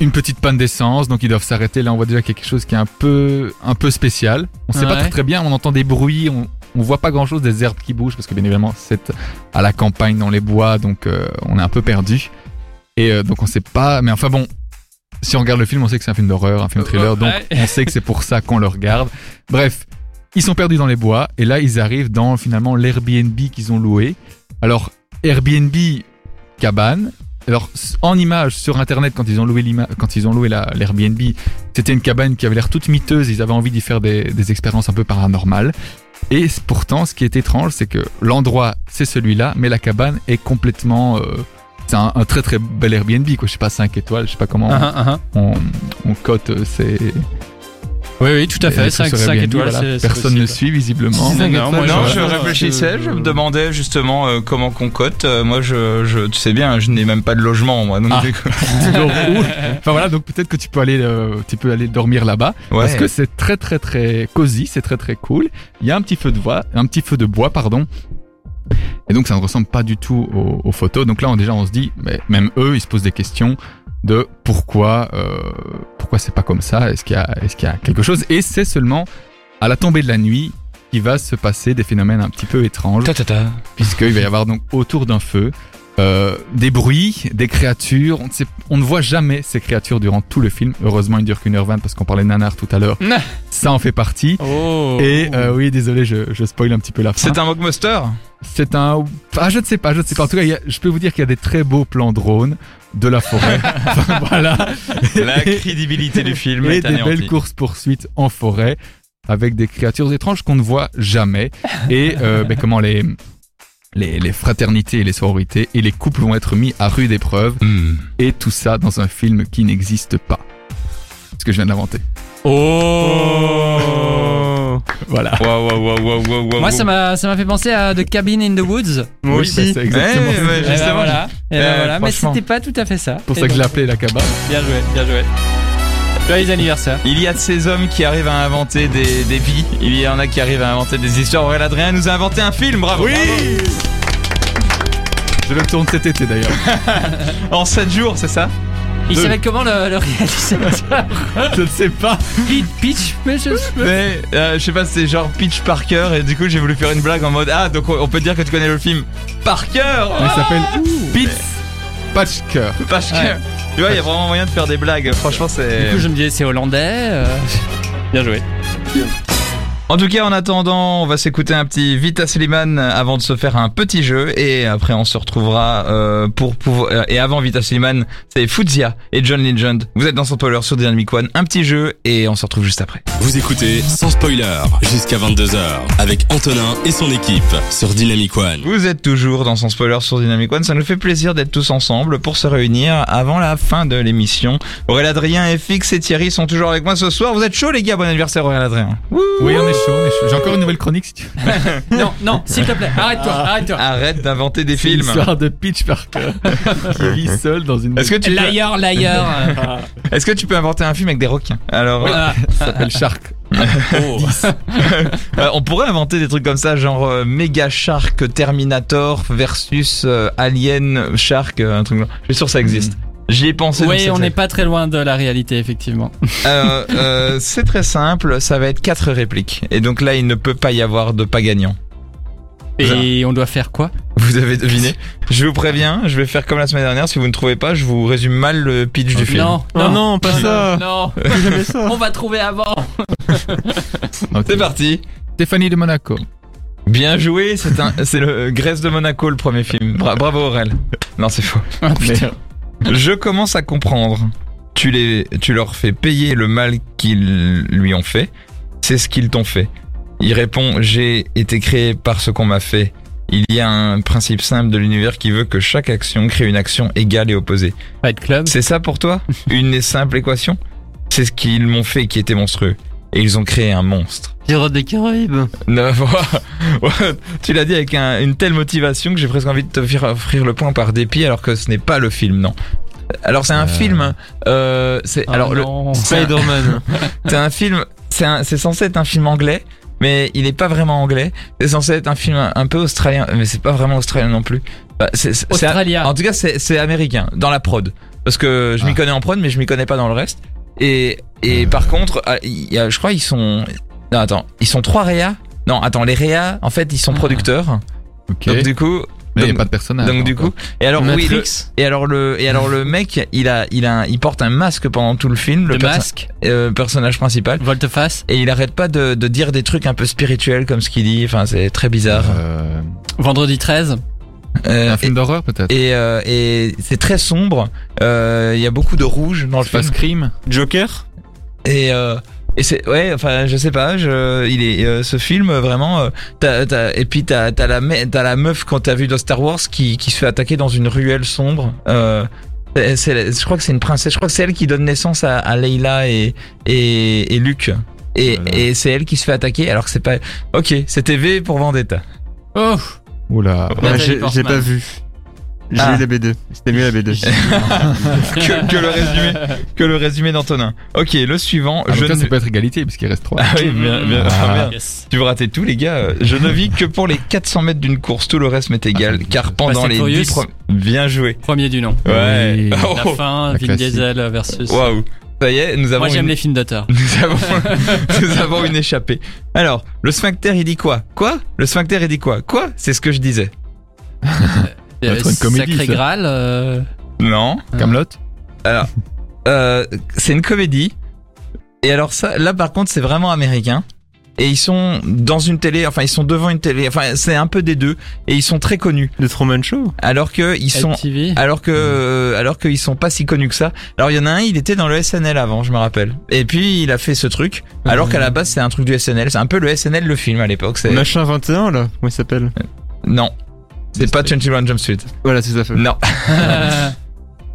Une petite panne d'essence donc ils doivent s'arrêter. Là on voit déjà quelque chose qui est un peu un peu spécial. On sait pas très très bien on entend des bruits on on voit pas grand chose des herbes qui bougent parce que bien évidemment c'est à la campagne dans les bois donc euh, on est un peu perdu. Et euh, donc on sait pas mais enfin bon si on regarde le film on sait que c'est un film d'horreur un film thriller donc on sait que c'est pour ça qu'on le regarde. Bref ils sont perdus dans les bois et là ils arrivent dans finalement l'Airbnb qu'ils ont loué. Alors Airbnb cabane. Alors en image sur internet quand ils ont loué quand ils ont loué la- l'Airbnb, c'était une cabane qui avait l'air toute miteuse, ils avaient envie d'y faire des, des expériences un peu paranormales. Et pourtant ce qui est étrange c'est que l'endroit c'est celui-là mais la cabane est complètement euh, c'est un, un très très bel Airbnb quoi, je sais pas 5 étoiles, je sais pas comment Uh-huh, uh-huh. on, on cote euh, ces Oui, oui, tout à fait. les 5, trucs sur Airbnb, étoiles, voilà. Personne ne suit visiblement. Non, non, moi, Non, je- réfléchissais, je- me demandais justement euh, comment qu'on cote. Euh, moi, je, je, tu sais bien, je n'ai même pas de logement, moi. Donc, Ah. enfin voilà, donc peut-être que tu peux aller, euh, tu peux aller dormir là-bas ouais. parce que c'est très très très cosy, c'est très très cool. Il y a un petit feu de bois, un petit feu de bois, pardon. Et donc ça ne ressemble pas du tout aux, aux photos. Donc là, on, déjà, on se dit, mais même eux, ils se posent des questions de pourquoi, euh, pourquoi c'est pas comme ça Est-ce qu'il y a, est-ce qu'il y a quelque chose Et c'est seulement à la tombée de la nuit qu'il va se passer des phénomènes un petit peu étranges. Puisqu'il va y avoir donc autour d'un feu euh, des bruits, des créatures. On ne, sait- on ne voit jamais ces créatures durant tout le film. Heureusement, il dure qu'une heure vingt parce qu'on parlait de nanar tout à l'heure. Ça en fait partie. Oh. Et euh, oui, désolé, je, je spoil un petit peu la fin. C'est un mockbuster C'est un. Ah, je ne sais pas, je ne sais pas. En tout cas, il y a- je peux vous dire qu'il y a des très beaux plans drones de la forêt. Enfin, voilà. La crédibilité du film et est des anéantie. belles courses poursuites en forêt avec des créatures étranges qu'on ne voit jamais et euh, ben, comment les, les les fraternités et les sororités et les couples vont être mis à rude épreuve Hmm. et tout ça dans un film qui n'existe pas. Ce que je viens d'inventer. Oh. Voilà. Waouh, waouh, waouh, waouh, waouh, waouh. Moi, ça m'a, ça m'a fait penser à The Cabin in the Woods. Moi Oui, aussi. bah, c'est exactement Ouais, ça. ouais, Eh ben voilà. Eh ben Euh, voilà. Mais c'était pas tout à fait ça. C'est pour Et ça que je l'ai donc, appelé la cabane. Bien joué, bien joué. Joyeux anniversaire. Il y a de ces hommes qui arrivent à inventer des, des vies. Il y en a qui arrivent à inventer des histoires. Aurélien Adrien nous a inventé un film, bravo. Oui Je le tourne cet été d'ailleurs. En 7 jours, c'est ça? Il s'appelle comment le, le réalisateur? Je ne sais pas. Peach, Peach, Peach, Mais euh, je sais pas, c'est genre Pitch Parker et du coup j'ai voulu faire une blague en mode Ah donc on peut dire que tu connais le film Parker Il s'appelle Pete Patchker. Parker Ouais. Tu vois, il y a vraiment moyen de faire des blagues. Franchement, Du c'est. coup, je me disais, c'est hollandais. euh, Bien joué. En tout cas, en attendant, on va s'écouter un petit Vita Slimane avant de se faire un petit jeu et après on se retrouvera euh, pour pouvoir euh, et avant Vita Slimane, c'est Fuzia et John Legend. Vous êtes dans son spoiler sur Dynamic One, un petit jeu et on se retrouve juste après. Vous écoutez sans spoiler jusqu'à 22h avec Antonin et son équipe sur Dynamic One. Vous êtes toujours dans son spoiler sur Dynamic One, ça nous fait plaisir d'être tous ensemble pour se réunir avant la fin de l'émission. Aurélien Adrien, FX et Thierry sont toujours avec moi ce soir. Vous êtes chaud les gars, bon anniversaire Aurélien Adrien. Wouh Oui, on est chaud, on est chaud. J'ai encore une nouvelle chronique si tu veux. Non, non, s'il te plaît, arrête-toi, arrête-toi. Arrête d'inventer des C'est films. L'histoire de Peach Parker qui vit seul dans une. Est-ce que tu peux, L'ailleurs, l'ailleurs. euh, est-ce que tu peux inventer un film avec des requins Alors, voilà. Ça s'appelle Shark. Oh. euh, on pourrait inventer des trucs comme ça, genre euh, Mega Shark Terminator versus euh, Alien Shark, euh, un truc. Je suis sûr que ça existe. J'y ai pensé. Oui, c'est on n'est pas très loin de la réalité, effectivement. Euh, euh, c'est très simple, ça va être quatre répliques. Et donc là, il ne peut pas y avoir de pas gagnant. Et on doit faire quoi? Vous avez deviné Je vous préviens, je vais faire comme la semaine dernière. Si vous ne trouvez pas, je vous résume mal le pitch du film. Non, Non, non, pas ça. Non, on va trouver avant. C'est parti. Stéphanie de Monaco. Bien joué, c'est le Grèce de Monaco le premier film. Bra- bravo Aurel. Non, c'est faux. Ah, putain. Je commence à comprendre. Tu les, tu leur fais payer le mal qu'ils lui ont fait. C'est ce qu'ils t'ont fait. Il répond, j'ai été créé par ce qu'on m'a fait. Il y a un principe simple de l'univers qui veut que chaque action crée une action égale et opposée. Fight Club. C'est ça pour toi? Une simple équation? C'est ce qu'ils m'ont fait qui était monstrueux. Et ils ont créé un monstre. Pirates des Caraïbes. Non, tu l'as dit avec un- une telle motivation que j'ai presque envie de te faire offrir le point par dépit alors que ce n'est pas le film, non. Alors c'est un Euh. film. Euh, c'est alors le, non. Spider-Man. c'est un film. C'est censé être un film anglais, mais il n'est pas vraiment anglais. C'est censé être un film un, un peu australien, mais c'est pas vraiment australien non plus. Bah, Australien. en tout cas, c'est c'est américain dans la prod, parce que je m'y Ah. connais en prod, mais je m'y connais pas dans le reste. Et et par contre, ah, il y a- je crois ils sont. Non attends, ils sont trois réas. Non attends, les réas, en fait, ils sont Ah. producteurs. Ok. Donc du coup. Mais il n'y a donc- pas de personnage. donc du encore. coup, et alors oui, le- Matrix. et alors le et alors le mec, il a il a il porte un masque pendant tout le film, le Le perso- masque. euh, personnage principal, Volte-face. et il arrête pas de, de dire des trucs un peu spirituels comme ce qu'il dit. Enfin, c'est très bizarre. Euh, Vendredi 13. Euh, un film d'horreur peut-être. et euh, et c'est très sombre. Euh, Il y a beaucoup de rouge dans le C'est pas film. Scream. Joker. Et euh, et c'est ouais, enfin je sais pas, je, il est euh, ce film euh, vraiment. et puis t'as la me- t'as la meuf quand t'as vu dans Star Wars qui qui se fait attaquer dans une ruelle sombre. Euh, je crois que c'est une princesse. Je crois que c'est elle qui donne naissance à, à Leila et et, et Luke. Et, Voilà. et c'est elle qui se fait attaquer alors que c'est pas. Ok, c'était V pour Vendetta. Oh. Oula. Ouais, j'ai pas vu. J'ai Ah. lu la BD. C'était mieux la BD. que, que le résumé que le résumé d'Antonin. Ok, le suivant. Ah, je ne- ça peut être égalité puisqu'il reste trois. Ah oui, bien, bien, Ah. Yes. Tu veux rater tout, les gars. Je ne vis que pour les 400 mètres d'une course. Tout le reste m'est égal. Car pendant les Furious. 10 premiers... Bien joué. Premier du nom. Ouais. Oui. La Oh, fin, la Vin classique. Diesel versus. Waouh. Ça y est, nous avons, Moi j'aime une... les films d'auteur. nous, avons... nous avons une échappée. Alors, le sphincter, il dit quoi? Quoi? Le sphincter, il dit quoi? Quoi? C'est ce que je disais. être une comédie, Sacré ça. Graal. euh, Non. Camelot? Alors, euh, c'est une comédie. Et alors ça, là par contre, c'est vraiment américain. Et ils sont dans une télé, enfin ils sont devant une télé, enfin c'est un peu des deux. Et ils sont très connus. Le Truman Show. Alors que ils sont, MTV. alors que, euh, alors qu'ils sont pas si connus que ça. Alors il y en a un, il était dans le SNL avant, je me rappelle. Et puis il a fait ce truc. Alors qu'à la base c'est un truc du SNL. C'est un peu le SNL le film à l'époque. C'est Machin 21 là. Comment il s'appelle non, c'est pas 21 Jump Street. Voilà, c'est ça. fait. Non. Euh,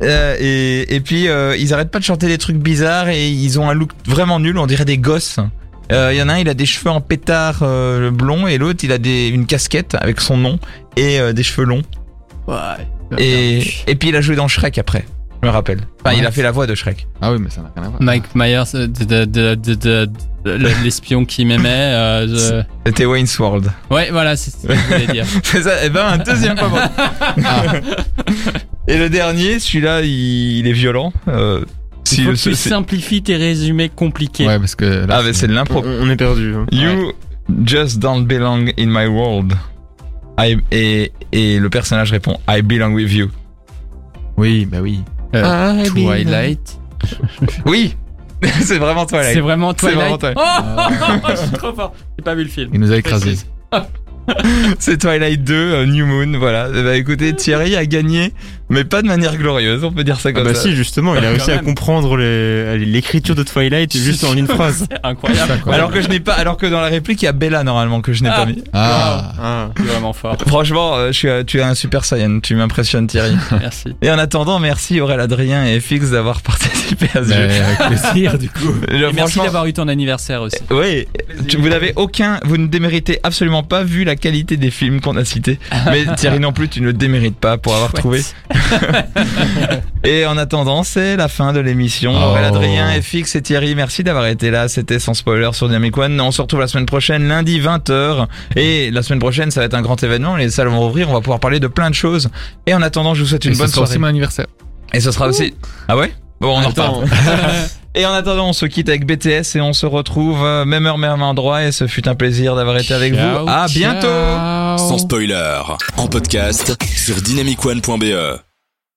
Euh, et, et puis euh, ils arrêtent pas de chanter des trucs bizarres et ils ont un look vraiment nul, on dirait des gosses. Euh, Il y en a un, il a des cheveux en pétard euh, blond et l'autre, il a des, une casquette avec son nom et euh, des cheveux longs. Ouais. Et, et puis il a joué dans Shrek après, je me rappelle. Enfin, il a fait la voix de Shrek. Ah oui, mais ça n'a rien à voir. Mike Myers, de, de, de, l'espion qui m'aimait. euh, je- C'était Wayne's World. Ouais, voilà, c'est ce que je voulais dire. C'est ça, et ben un deuxième pas bon. Et le dernier, celui-là, il, il est violent. Il si faut le- que tu simplifies tes résumés compliqués. Ouais, parce que là, ah, mais c'est de l'impro. On, on est perdu. hein. You just don't belong in my world. I, et, et le personnage répond I belong with you. Oui, bah oui. Euh, Twilight. Oui, c'est vraiment là. C'est vraiment C'est vraiment Twilight. Twilight. Oh, je suis trop fort. J'ai pas vu le film. Il nous a écrasés. C'est Twilight 2, euh, New Moon, voilà. Ben, écoutez, Thierry a gagné, mais pas de manière glorieuse, on peut dire ça Ah comme bah ça. si, justement, il a Quand réussi à comprendre l'écriture de Twilight juste en une phrase. C'est incroyable. Alors que je n'ai pas, alors que dans la réplique il y a Bella normalement que je n'ai Ah. pas mis. Ah, Ah. Vraiment fort. Franchement, euh, je suis, tu es un super saiyan, tu m'impressionnes Thierry. Merci. Et en attendant, merci Aurélien Adrien et FX d'avoir participé à ce mais jeu. avec plaisir, du coup. Je- Et merci d'avoir eu ton anniversaire aussi. Oui, tu- vous n'avez aucun, vous ne déméritez absolument pas vu la qualité des films qu'on a cités. Mais Thierry non plus, tu ne le démérites pas pour avoir trouvé. Et en attendant, c'est la fin de l'émission. Oh. Adrien, FX et Thierry, merci d'avoir été là. C'était sans spoiler sur Dynamic One. On se retrouve la semaine prochaine, lundi 20h. Et la semaine prochaine, ça va être un grand événement. Les salles vont ouvrir. On va pouvoir parler de plein de choses. Et en attendant, je vous souhaite une Et bonne soirée. aussi mon anniversaire. Et ce sera aussi. Ah ouais? Bon, on en reparle. Attends. Et en attendant, on se quitte avec BTS et on se retrouve euh, même heure, même endroit. Et ce fut un plaisir d'avoir été avec Ciao, vous. À bientôt! Sans spoiler, en podcast sur dynamicone.be.